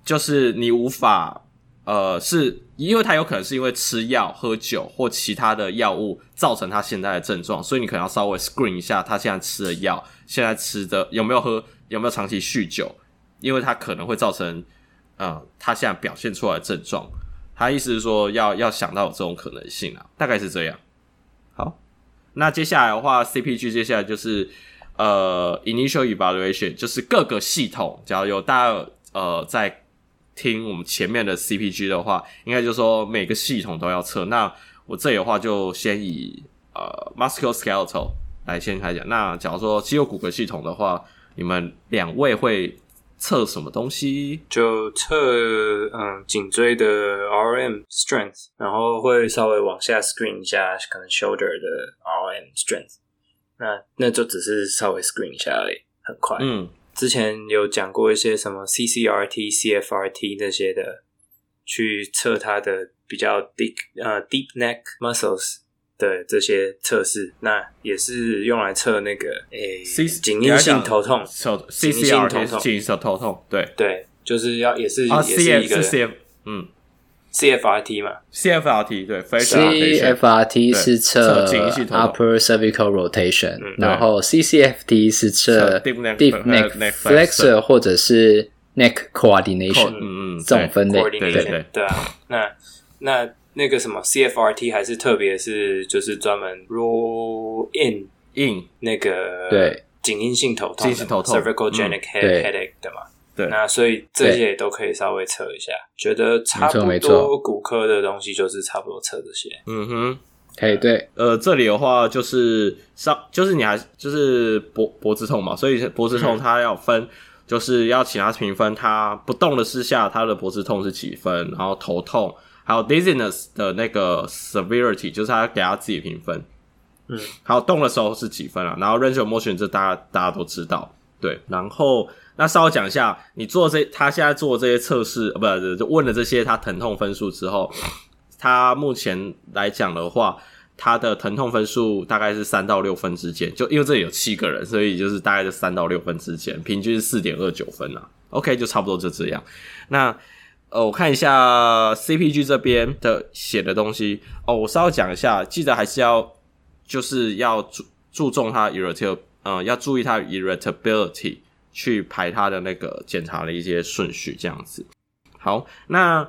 就是你无法。呃，是因为他有可能是因为吃药、喝酒或其他的药物造成他现在的症状，所以你可能要稍微 screen 一下他现在吃的药，现在吃的有没有喝，有没有长期酗酒，因为他可能会造成，呃，他现在表现出来的症状。他意思是说要要想到有这种可能性啊，大概是这样。好，那接下来的话，CPG 接下来就是呃 initial evaluation，就是各个系统，假如有大家呃在。听我们前面的 CPG 的话，应该就是说每个系统都要测。那我这里的话就先以呃 musculoskeletal 来先开讲。那假如说肌肉骨骼系统的话，你们两位会测什么东西？就测嗯颈椎的 RM strength，然后会稍微往下 screen 一下可能 shoulder 的 RM strength。那那就只是稍微 screen 一下而已，很快。嗯。之前有讲过一些什么 CCRT、CFRT 那些的，去测它的比较 deep 呃 deep neck muscles 的这些测试，那也是用来测那个诶颈因性头痛，颈因性头痛，颈因性头痛，对对，就是要也是也是一个 CF 嗯。CFRT 嘛，CFRT 对，CFRT 是测 upper cervical rotation，然后 CCFT 是测 deep neck flexor 或者是 neck coordination，嗯嗯，这种分类，对对对，对啊，那那那个什么 CFRT 还是特别是就是专门 roll in in 那个对。颈因性头痛，cervical genic headache 的嘛。对，那所以这些也都可以稍微测一下，觉得差不多骨科的东西就是差不多测这些。嗯哼，可以对。呃，这里的话就是上，就是你还就是脖脖子痛嘛，所以脖子痛它要分就是要请他评分，它不动的时下，它的脖子痛是几分，然后头痛，还有 dizziness 的那个 severity，就是他给他自己评分。嗯，还有动的时候是几分啊？然后 range of motion 这大家大家都知道，对。然后那稍微讲一下，你做这他现在做这些测试，呃，不问了这些他疼痛分数之后，他目前来讲的话。他的疼痛分数大概是三到六分之间，就因为这里有七个人，所以就是大概是三到六分之间，平均是四点二九分啊。OK，就差不多就这样。那呃，我看一下 CPG 这边的写的东西哦，我稍微讲一下，记得还是要就是要注注重它 irritability，呃，要注意它 irritability 去排它的那个检查的一些顺序，这样子。好，那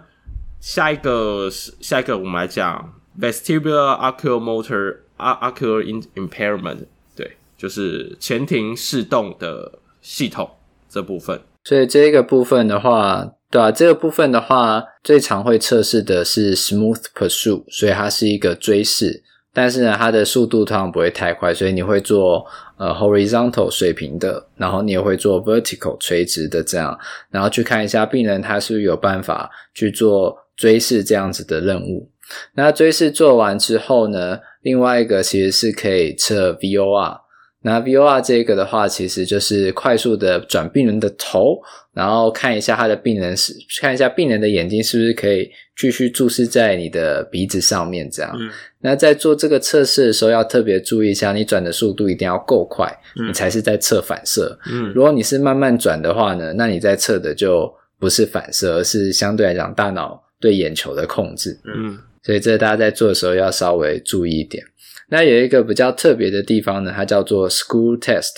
下一个下一个，我们来讲。Vestibular oculomotor ocular impairment，对，就是前庭视动的系统这部分。所以这个部分的话，对啊，这个部分的话，最常会测试的是 smooth pursuit，所以它是一个追视，但是呢，它的速度通常不会太快，所以你会做呃 horizontal 水平的，然后你也会做 vertical 垂直的这样，然后去看一下病人他是不是有办法去做追视这样子的任务。那追视做完之后呢，另外一个其实是可以测 VOR。那 VOR 这个的话，其实就是快速的转病人的头，然后看一下他的病人是看一下病人的眼睛是不是可以继续注视在你的鼻子上面这样。嗯。那在做这个测试的时候，要特别注意一下，你转的速度一定要够快，嗯，你才是在测反射。嗯。如果你是慢慢转的话呢，那你在测的就不是反射，而是相对来讲大脑对眼球的控制。嗯。所以这大家在做的时候要稍微注意一点。那有一个比较特别的地方呢，它叫做 School test。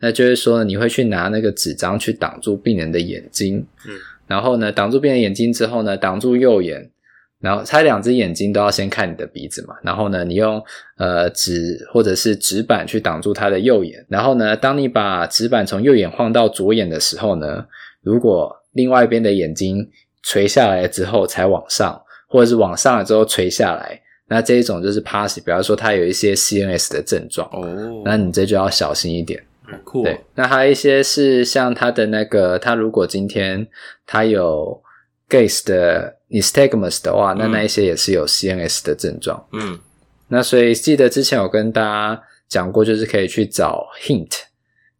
那就是说呢，你会去拿那个纸张去挡住病人的眼睛，嗯，然后呢，挡住病人眼睛之后呢，挡住右眼，然后他两只眼睛都要先看你的鼻子嘛。然后呢，你用呃纸或者是纸板去挡住他的右眼。然后呢，当你把纸板从右眼晃到左眼的时候呢，如果另外一边的眼睛垂下来之后才往上。或者是往上了之后垂下来，那这一种就是 passive，比方说他有一些 CNS 的症状哦，那你这就要小心一点。很酷。对，那还有一些是像他的那个，他如果今天他有 gaze 的 nystagmus 的话，那那一些也是有 CNS 的症状。嗯，那所以记得之前有跟大家讲过，就是可以去找 hint，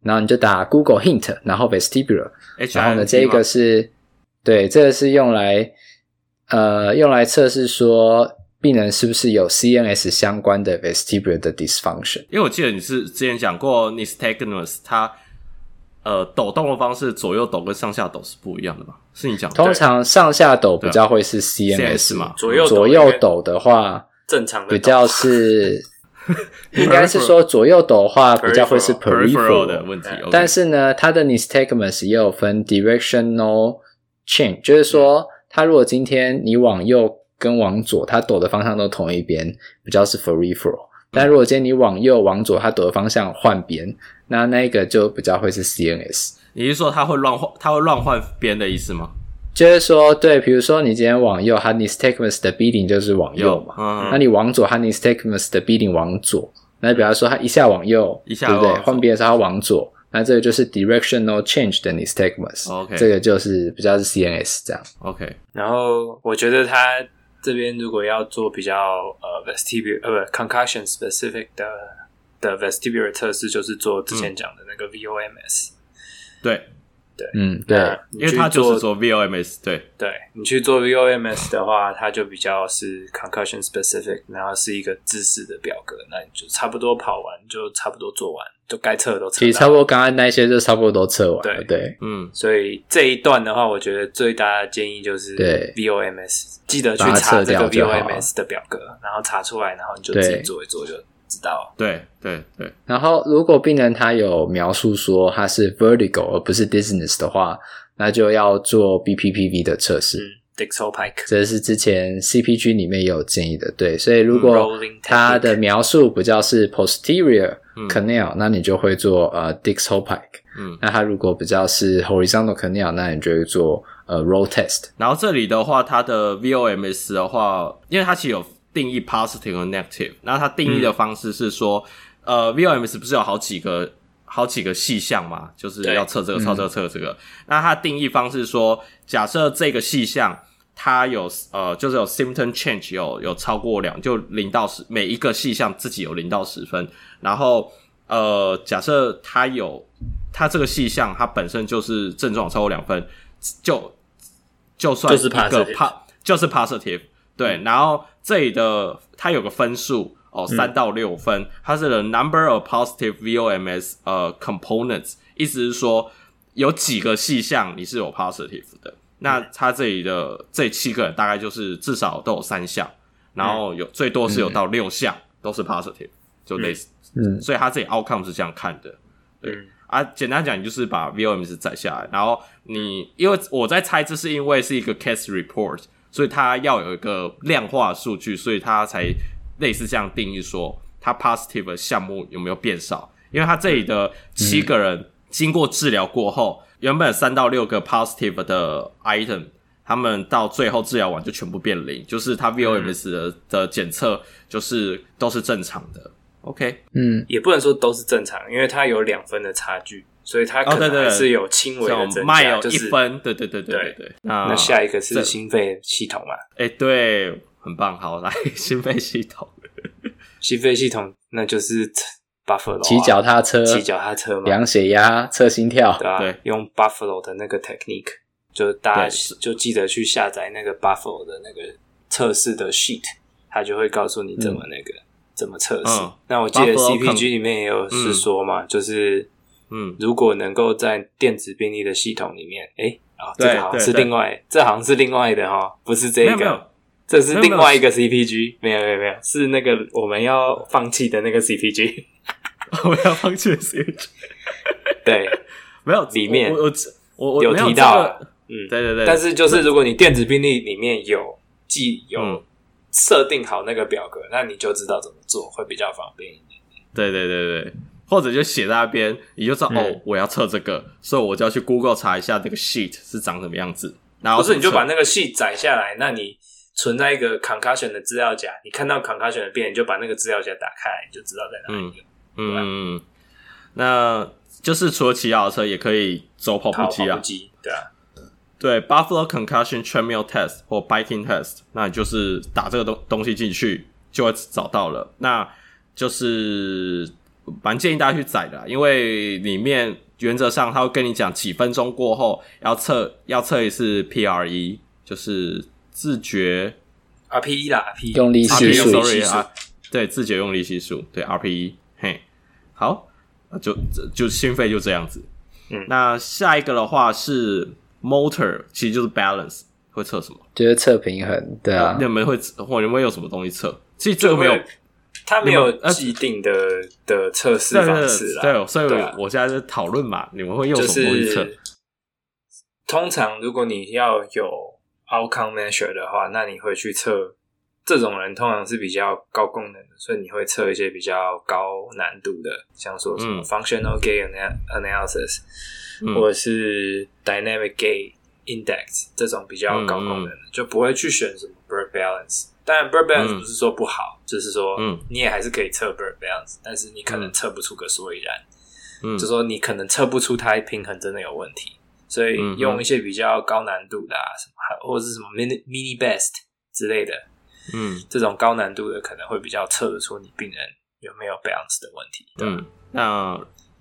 然后你就打 Google hint，然后 vestibular，然后呢，这个是对，这个是用来。呃，用来测试说病人是不是有 CNS 相关的 vestibular 的 dysfunction。因为我记得你是之前讲过 nystagmus 它呃抖动的方式左右抖跟上下抖是不一样的嘛？是你讲的？通常上下抖比较会是 CNS 嘛？左右左右抖的话，正常的比较是 应该是说左右抖的话比较会是 peripheral 的问题。但是呢，它的 nystagmus 也有分 directional change，就是说。它如果今天你往右跟往左，它抖的方向都同一边，比较是 for referral。但如果今天你往右往左，它抖的方向换边，那那个就比较会是 CNS。你是说它会乱换，它会乱换边的意思吗？就是说，对，比如说你今天往右，它 nystagmus 的 beating 就是往右嘛。嗯。那你往左，它 nystagmus 的 beating 往左。那比方说，它一下往右，一下对不对？换边的时候它往左。那这个就是 directional change 的 nystagmus，OK，这个就是比较是 CNS 这样，OK。然后我觉得他这边如果要做比较呃 vestibular 呃不 concussion specific 的的 vestibular 测试，就是做之前讲的那个 VOMS，对。对，嗯，对，因为他就是做 VOMS，对，对，你去做 VOMS 的话，它就比较是 concussion specific，然后是一个知识的表格，那你就差不多跑完，就差不多做完，就该测的都测。其实差不多，刚刚那些就差不多都测完了，对，对，嗯，所以这一段的话，我觉得最大的建议就是对。VOMS，记得去查这个 VOMS 的表格，然后查出来，然后你就自己做一做就。知道，对对对。然后，如果病人他有描述说他是 vertigo 而不是 dizziness 的话，那就要做 BPPV 的测试。嗯，Dixopike，这是之前 CPG 里面也有建议的。对，所以如果他的描述比较是 posterior canal，嗯，那你就会做呃 Dixopike。嗯，那他如果比较是 horizontal canal，那你就会做呃 Roll test。然后这里的话，它的 VOMS 的话，因为它其实有。定义 positive 和 negative，那它定义的方式是说，嗯、呃，VOMS 不是有好几个好几个细项嘛，就是要测这个、测这个、测这个。那它定义方式说，假设这个细项它有呃，就是有 symptom change 有有超过两，就零到十，每一个细项自己有零到十分。然后呃，假设它有它这个细项它本身就是症状超过两分，就就算一个 pa 就是 positive。对，然后这里的它有个分数。哦，三到六分，嗯、它是 the number of positive VOMS 呃、uh, components，意思是说有几个细项你是有 positive 的。那它这里的这七个人大概就是至少都有三项，然后有最多是有到六项都是 positive，就类似。嗯，所以它这里 outcome 是这样看的。对、嗯、啊，简单讲，你就是把 VOMS 载下来，然后你因为我在猜，这是因为是一个 case report，所以它要有一个量化数据，所以它才。类似这样定义说，他 positive 的项目有没有变少？因为他这里的七个人经过治疗过后，嗯、原本三到六个 positive 的 item，他们到最后治疗完就全部变零，就是他 VOMS 的、嗯、的检测就是都是正常的。OK，嗯，也不能说都是正常，因为它有两分的差距，所以它可能还是有轻微的增加，有一分。对对对对对对。那那下一个是心肺系统嘛？哎，对。很棒，好，来 心肺系统，心肺系统那就是 Buffalo 骑脚踏车，骑脚踏车嘛，量血压、测心跳，对啊，对，用 Buffalo 的那个 technique，就大家就记得去下载那个 Buffalo 的那个测试的 sheet，它就会告诉你怎么那个、嗯、怎么测试。嗯、那我记得 CPG 里面也有是说嘛，嗯、就是嗯，如果能够在电子病历的系统里面，哎、欸，啊、哦，这个好像是另外，这好像是另外的哈，不是这个。这是另外一个 CPG，没有没有没有，是那个我们要放弃的那个 CPG，我们要放弃的 CPG，对，没有里面我我我有提到，嗯，对对对，但是就是如果你电子病历里面有记有设定好那个表格，那你就知道怎么做会比较方便一点。对对对对，或者就写在那边，你就知道哦，我要测这个，所以我就要去 Google 查一下这个 sheet 是长什么样子，然后不是你就把那个 sheet 载下来，那你。存在一个 concussion 的资料夹，你看到 concussion 的变，你就把那个资料夹打开，你就知道在哪里。嗯那就是除了骑脚踏车，也可以走跑步机啊。跑步机，对啊。对，Buffalo Concussion Treadmill Test 或 Biking Test，那你就是打这个东东西进去，就会找到了。那就是蛮建议大家去载的，因为里面原则上他会跟你讲几分钟过后要测要测一次 PRE，就是。自觉 RPE 啦，RPE 用力系数，sorry 啊，对，自觉用力系数，对 RPE，嘿，好，就就心肺就这样子。嗯，那下一个的话是 motor，其实就是 balance，会测什么？就是测平衡，对啊。你们会或你们有什么东西测？其实这个没有，它没有既定的的测试方式啦。对，所以我现在在讨论嘛，你们会用什么东西测？通常如果你要有 Outcome measure 的话，那你会去测这种人通常是比较高功能的，所以你会测一些比较高难度的，像说什么 functional gain analysis，、嗯、或者是 dynamic gain index 这种比较高功能的，嗯、就不会去选什么 balance。当然 bird balance 不是说不好，嗯、就是说嗯你也还是可以测 bird balance，但是你可能测不出个所以然，嗯、就说你可能测不出它平衡真的有问题。所以用一些比较高难度的啊，什么或者是什么 mini mini best 之类的，嗯，这种高难度的可能会比较测得出你病人有没有 balance 的问题。嗯，那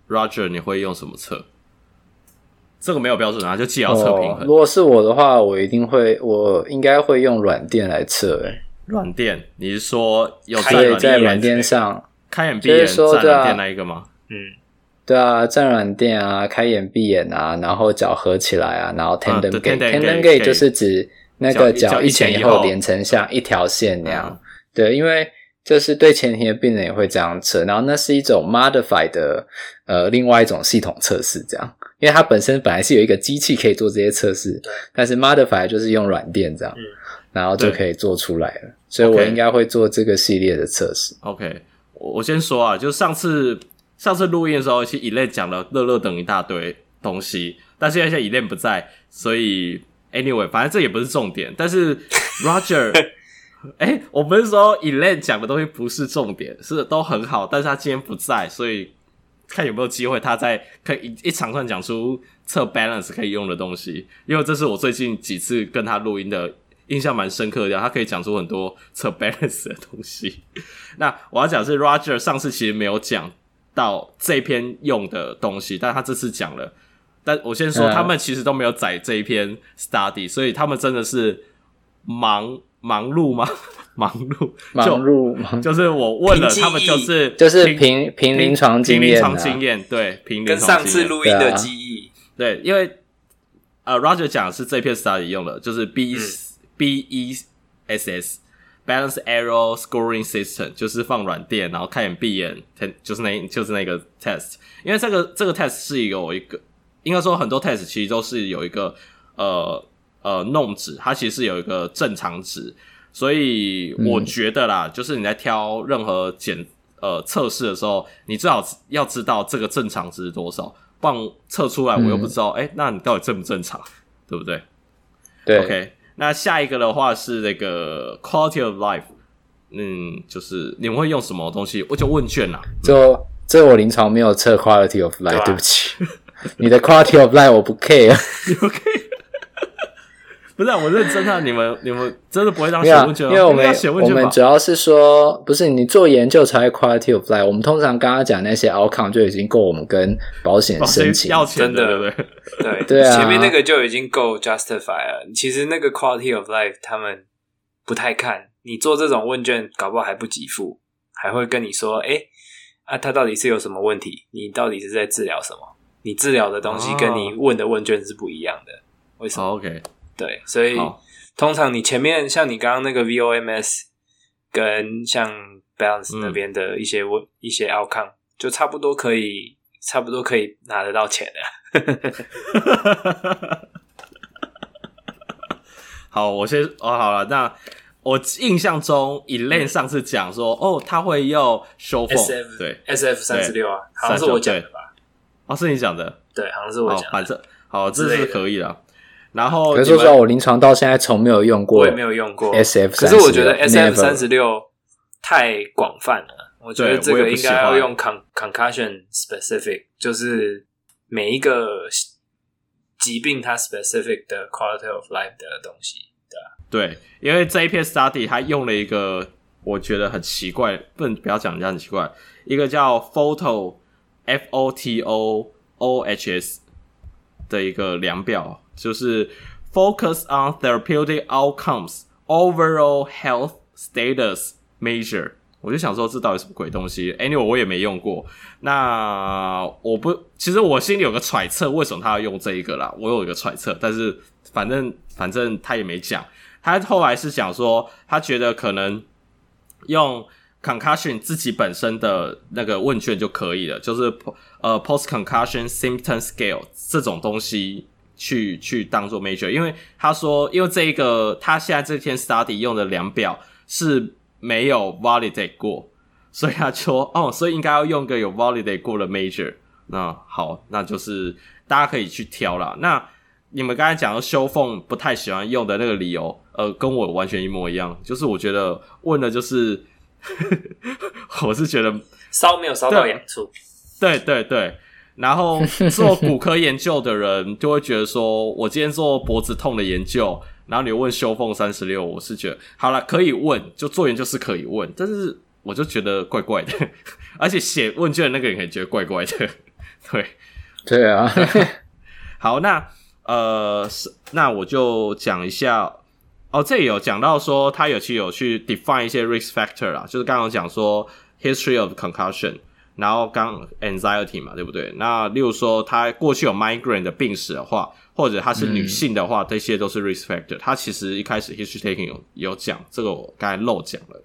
Roger 你会用什么测？这个没有标准啊，就既要测平衡。如果是我的话，我一定会，我应该会用软垫来测。哎，软垫？你是说有在在软垫上开眼闭眼站软垫那一个吗？嗯。对啊，站软垫啊，开眼闭眼啊，然后脚合起来啊，然后 tandem gait，tandem gate 就是指那个脚一前一后连成像一条线那样。对，因为就是对前庭的病人也会这样测，然后那是一种 modified 的呃另外一种系统测试，这样，因为它本身本来是有一个机器可以做这些测试，但是 modified 就是用软垫这样，然后就可以做出来了。所以我应该会做这个系列的测试。OK，我我先说啊，就上次。上次录音的时候，其实 Elaine 讲了乐乐等一大堆东西，但是现在 Elaine 不在，所以 anyway，反正这也不是重点。但是 Roger，哎、欸，我不是说 Elaine 讲的东西不是重点，是都很好，但是他今天不在，所以看有没有机会，他在可以一一长串讲出测 balance 可以用的东西，因为这是我最近几次跟他录音的印象蛮深刻的，他可以讲出很多测 balance 的东西。那我要讲是 Roger 上次其实没有讲到这篇用的东西，但他这次讲了。但我先说，他们其实都没有载这一篇 study，所以他们真的是忙忙碌吗？忙碌，忙碌，忙就是我问了他们，就是就是凭凭临床经验、啊，临床经验，对，凭临床经验，跟上次录音的记忆，对，啊、对，因为呃，Roger 讲的是这篇 study 用的，就是 B、嗯、B E S S Balance Error Scoring System，就是放软垫，然后看眼闭眼，就是那，就是那个 test，因为这个这个 test 是有一个，应该说很多 test 其实都是有一个呃呃 norm 值，它其实是有一个正常值。所以我觉得啦，嗯、就是你在挑任何检呃测试的时候，你最好要知道这个正常值是多少，不然测出来我又不知道，哎、嗯欸，那你到底正不正常，对不对？对。OK，那下一个的话是那个 quality of life，嗯，就是你们会用什么东西？我就问卷啦。就这我临床没有测 quality of life，对，啊、对不起，你的 quality of life 我不 care，你不 care。不是、啊，我认真啊！你们 你们真的不会当写问卷、啊，因为我们我们主要是说，不是你做研究才会 quality of life。我们通常刚刚讲那些 outcome 就已经够我们跟保险申请要钱的，对对？对 对啊，前面那个就已经够 justify 了。其实那个 quality of life 他们不太看，你做这种问卷，搞不好还不给付，还会跟你说，哎啊，他到底是有什么问题？你到底是在治疗什么？你治疗的东西跟你问的问卷是不一样的，为什么、oh,？OK。对，所以通常你前面像你刚刚那个 VOMS 跟像 Balance 那边的一些问、嗯、一些 outcome，就差不多可以差不多可以拿得到钱的。好，我先哦，好了，那我印象中 Elaine 上次讲说、嗯，哦，他会用 Show 对 SF 三十六啊，好像是我讲的吧？哦，是你讲的？对，好像是我讲的。反正好，这是可以的。然后，可是说实话，我临床到现在从没有用过，我也没有用过 SF。可是我觉得 SF 三十六太广泛了，我觉得这个应该要用 con concussion specific，就是每一个疾病它 specific 的 quality of life 的东西，对吧？对，因为这一篇 study 它用了一个我觉得很奇怪，不能不要讲人家很奇怪，一个叫 photo f o t o o h s 的一个量表。就是 focus on therapeutic outcomes overall health status measure，我就想说这到底什么鬼东西？Anyway，我也没用过。那我不，其实我心里有个揣测，为什么他要用这一个啦？我有一个揣测，但是反正反正他也没讲。他后来是讲说，他觉得可能用 concussion 自己本身的那个问卷就可以了，就是呃 post concussion symptom scale 这种东西。去去当做 major，因为他说，因为这一个他现在这篇 study 用的量表是没有 validate 过，所以他说哦，所以应该要用个有 validate 过的 major。那好，那就是大家可以去挑啦。那你们刚才讲的修凤不太喜欢用的那个理由，呃，跟我完全一模一样，就是我觉得问的就是，我是觉得烧没有烧到痒处，对对对。对然后做骨科研究的人就会觉得说，我今天做脖子痛的研究，然后你问修凤三十六，我是觉得好了，可以问，就做研究是可以问，但是我就觉得怪怪的，而且写问卷的那个人也觉得怪怪的，对，对啊，好，那呃，那我就讲一下，哦，这里有讲到说，他有去有去 define 一些 risk factor 啦，就是刚刚讲说 history of concussion。然后刚 anxiety 嘛，对不对？那例如说，她过去有 migraine 的病史的话，或者她是女性的话，嗯、这些都是 risk factor。她其实一开始 history taking 有有讲，这个我刚才漏讲了。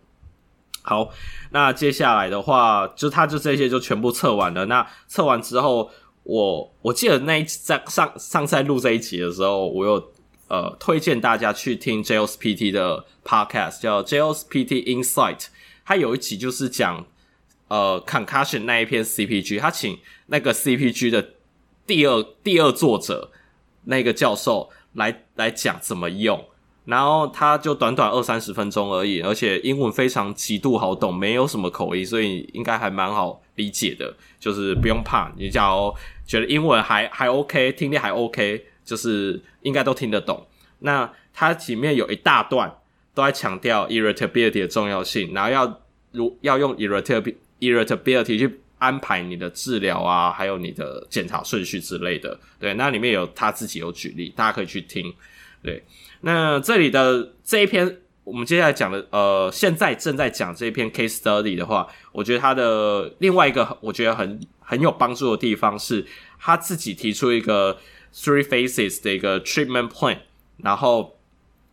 好，那接下来的话，就她就这些就全部测完了。那测完之后，我我记得那一在上上次录这一集的时候，我有呃推荐大家去听 JOSPT 的 podcast，叫 JOSPT Insight。它有一集就是讲。呃，concussion 那一篇 CPG，他请那个 CPG 的第二第二作者那个教授来来讲怎么用，然后他就短短二三十分钟而已，而且英文非常极度好懂，没有什么口音，所以应该还蛮好理解的，就是不用怕。你只要觉得英文还还 OK，听力还 OK，就是应该都听得懂。那它里面有一大段都在强调 irritability 的重要性，然后要如要用 irritability irritability 去安排你的治疗啊，还有你的检查顺序之类的。对，那里面有他自己有举例，大家可以去听。对，那这里的这一篇。我们接下来讲的，呃，现在正在讲这一篇 case study 的话，我觉得他的另外一个我觉得很很有帮助的地方是，他自己提出一个 three phases 的一个 treatment plan，然后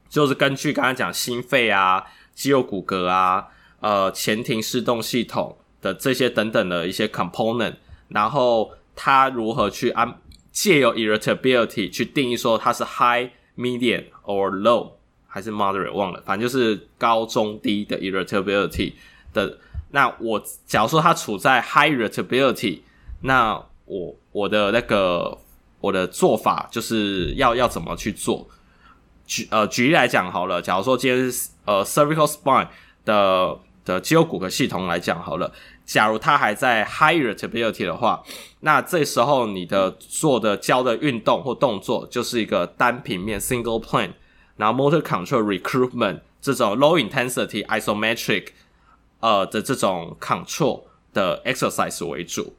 就是根据刚刚讲心肺啊、肌肉骨骼啊、呃前庭视动系统的这些等等的一些 component，然后他如何去安借由 irritability 去定义说它是 high、medium or low。还是 moderate 忘了，反正就是高中低的 irritability 的。那我假如说它处在 high irritability，那我我的那个我的做法就是要要怎么去做？举呃举例来讲好了，假如说今天是呃 cervical spine 的的肌肉骨骼系统来讲好了，假如它还在 high irritability 的话，那这时候你的做的教的运动或动作就是一个单平面 single plane。然后 motor control recruitment 这种 low intensity isometric 呃的这种 control 的 exercise 为主，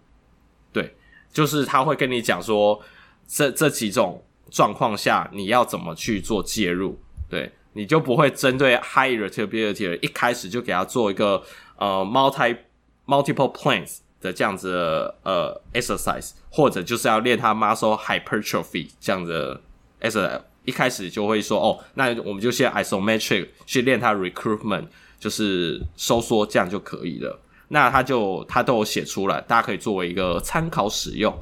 对，就是他会跟你讲说这这几种状况下你要怎么去做介入，对，你就不会针对 high irritability 一开始就给他做一个呃 multi multiple planes 的这样子的呃 exercise，或者就是要练他 muscle hypertrophy 这样的 exercise。一开始就会说哦，那我们就先 isometric 去练它 recruitment，就是收缩，这样就可以了。那他就他都有写出来，大家可以作为一个参考使用。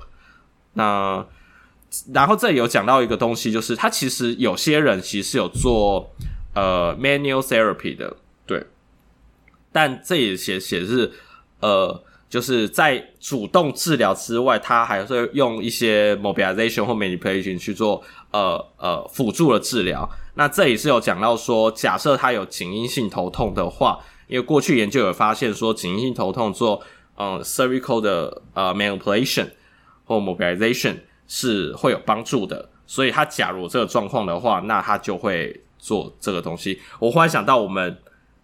那然后这里有讲到一个东西，就是他其实有些人其实是有做呃 manual therapy 的，对。但这里写写是呃。就是在主动治疗之外，他还是用一些 mobilization 或 manipulation 去做呃呃辅助的治疗。那这里是有讲到说，假设他有颈因性头痛的话，因为过去研究有发现说，颈因性头痛做呃 cervical 的呃 manipulation 或 mobilization 是会有帮助的。所以他假如这个状况的话，那他就会做这个东西。我忽然想到，我们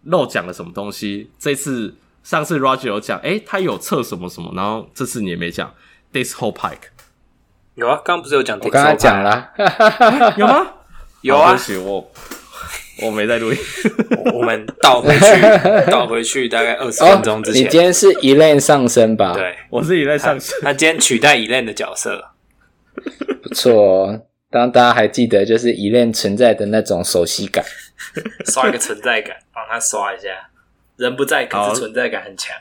漏讲了什么东西？这次。上次 Roger 有讲，诶、欸，他有测什么什么，然后这次你也没讲 This whole pike 有啊，刚刚不是有讲？我刚才讲了，有吗？有啊。我我没在录音。我们倒回去，倒回去大概二十分钟之前。哦、你今天是 Elaine 上身吧？对，我是 Elaine 上身。他今天取代 Elaine 的角色，不错哦。当大家还记得，就是 Elaine 存在的那种熟悉感，刷一个存在感，帮他刷一下。人不在，可是存在感很强。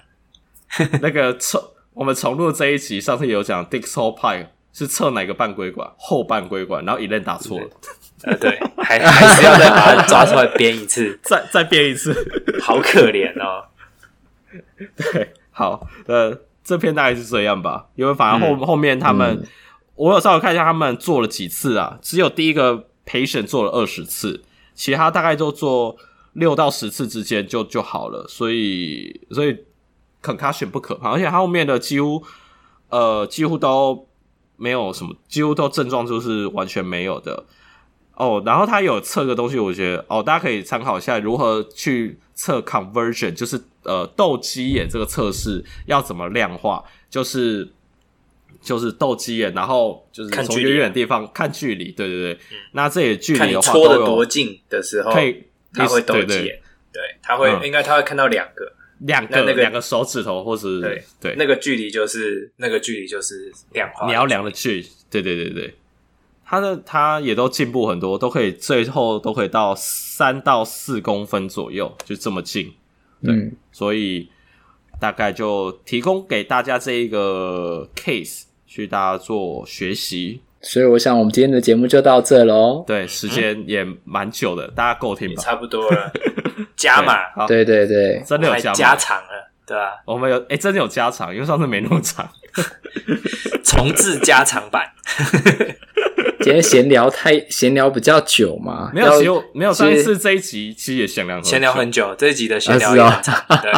那个重，我们重录这一集，上次有讲 Disc hole pike 是测哪个半规管，后半规管，然后 Elaine 打错了。呃，对，还还是要再把它抓出来编一次，再再编一次，好可怜哦。对，好，呃，这篇大概是这样吧，因为反而后、嗯、后面他们，嗯、我有稍微看一下他们做了几次啊，只有第一个 patient 做了二十次，其他大概都做。六到十次之间就就好了，所以所以 concussion 不可怕，而且他后面的几乎呃几乎都没有什么，几乎都症状就是完全没有的哦。然后他有测个东西，我觉得哦，大家可以参考一下如何去测 conversion，就是呃斗鸡眼这个测试要怎么量化，就是就是斗鸡眼，然后就是从远远的地方看距离，对对对，嗯、那这里距离的话，戳的多近的时候可以。他会斗鸡眼，对，他会应该他会看到两个。两个那个两个手指头，或是对对，那个距离就是那个距离就是量化，你要量的距离，对对对对，他的他也都进步很多，都可以最后都可以到三到四公分左右，就这么近，对，所以大概就提供给大家这一个 case 去大家做学习。所以我想，我们今天的节目就到这喽。对，时间也蛮久的，大家够听吧？差不多了，加码。对对对，真的有加加长了，对吧？我们有哎，真的有加长，因为上次没那么长，重置加长版。今天闲聊太闲聊比较久嘛？没有，只有没有上一次这一集其实也闲聊闲聊很久，这一集的闲聊也很长，对，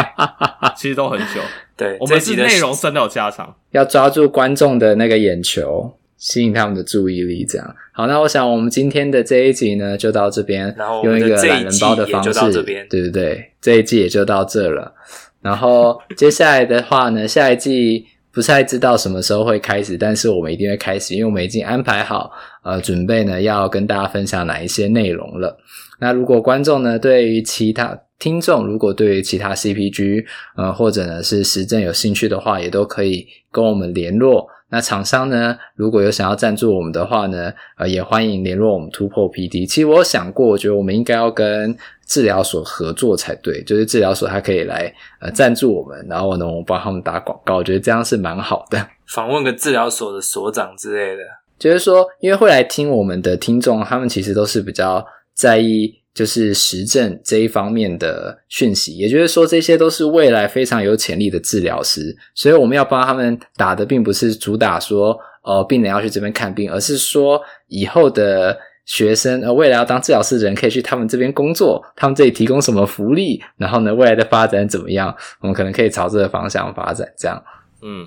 其实都很久。对，我们是内容真的有加长，要抓住观众的那个眼球，吸引他们的注意力，这样。好，那我想我们今天的这一集呢，就到这边，然后用一个懒人包的方式，对不对，这一季也就到这了。然后 接下来的话呢，下一季不太知道什么时候会开始，但是我们一定会开始，因为我们已经安排好，呃，准备呢要跟大家分享哪一些内容了。那如果观众呢，对于其他听众，如果对于其他 CPG，呃，或者呢是实证有兴趣的话，也都可以跟我们联络。那厂商呢，如果有想要赞助我们的话呢，呃，也欢迎联络我们突破 PD。其实我有想过，我觉得我们应该要跟治疗所合作才对，就是治疗所它可以来呃赞助我们，然后呢，我们帮他们打广告，我觉得这样是蛮好的。访问个治疗所的所长之类的，就是说，因为会来听我们的听众，他们其实都是比较在意。就是实证这一方面的讯息，也就是说，这些都是未来非常有潜力的治疗师，所以我们要帮他们打的，并不是主打说，呃，病人要去这边看病，而是说以后的学生，呃，未来要当治疗师的人可以去他们这边工作，他们这里提供什么福利，然后呢，未来的发展怎么样，我们可能可以朝这个方向发展，这样。嗯，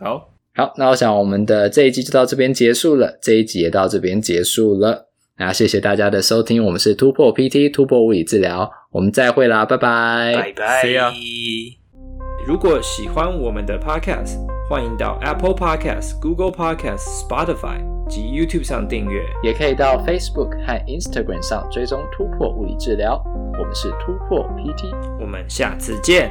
好，好，那我想我们的这一集就到这边结束了，这一集也到这边结束了。那谢谢大家的收听，我们是突破 PT 突破物理治疗，我们再会啦，拜拜，拜拜。See ya。如果喜欢我们的 Podcast，欢迎到 Apple Podcast、Google Podcast、Spotify 及 YouTube 上订阅，也可以到 Facebook 和 Instagram 上追踪突破物理治疗。我们是突破 PT，我们下次见。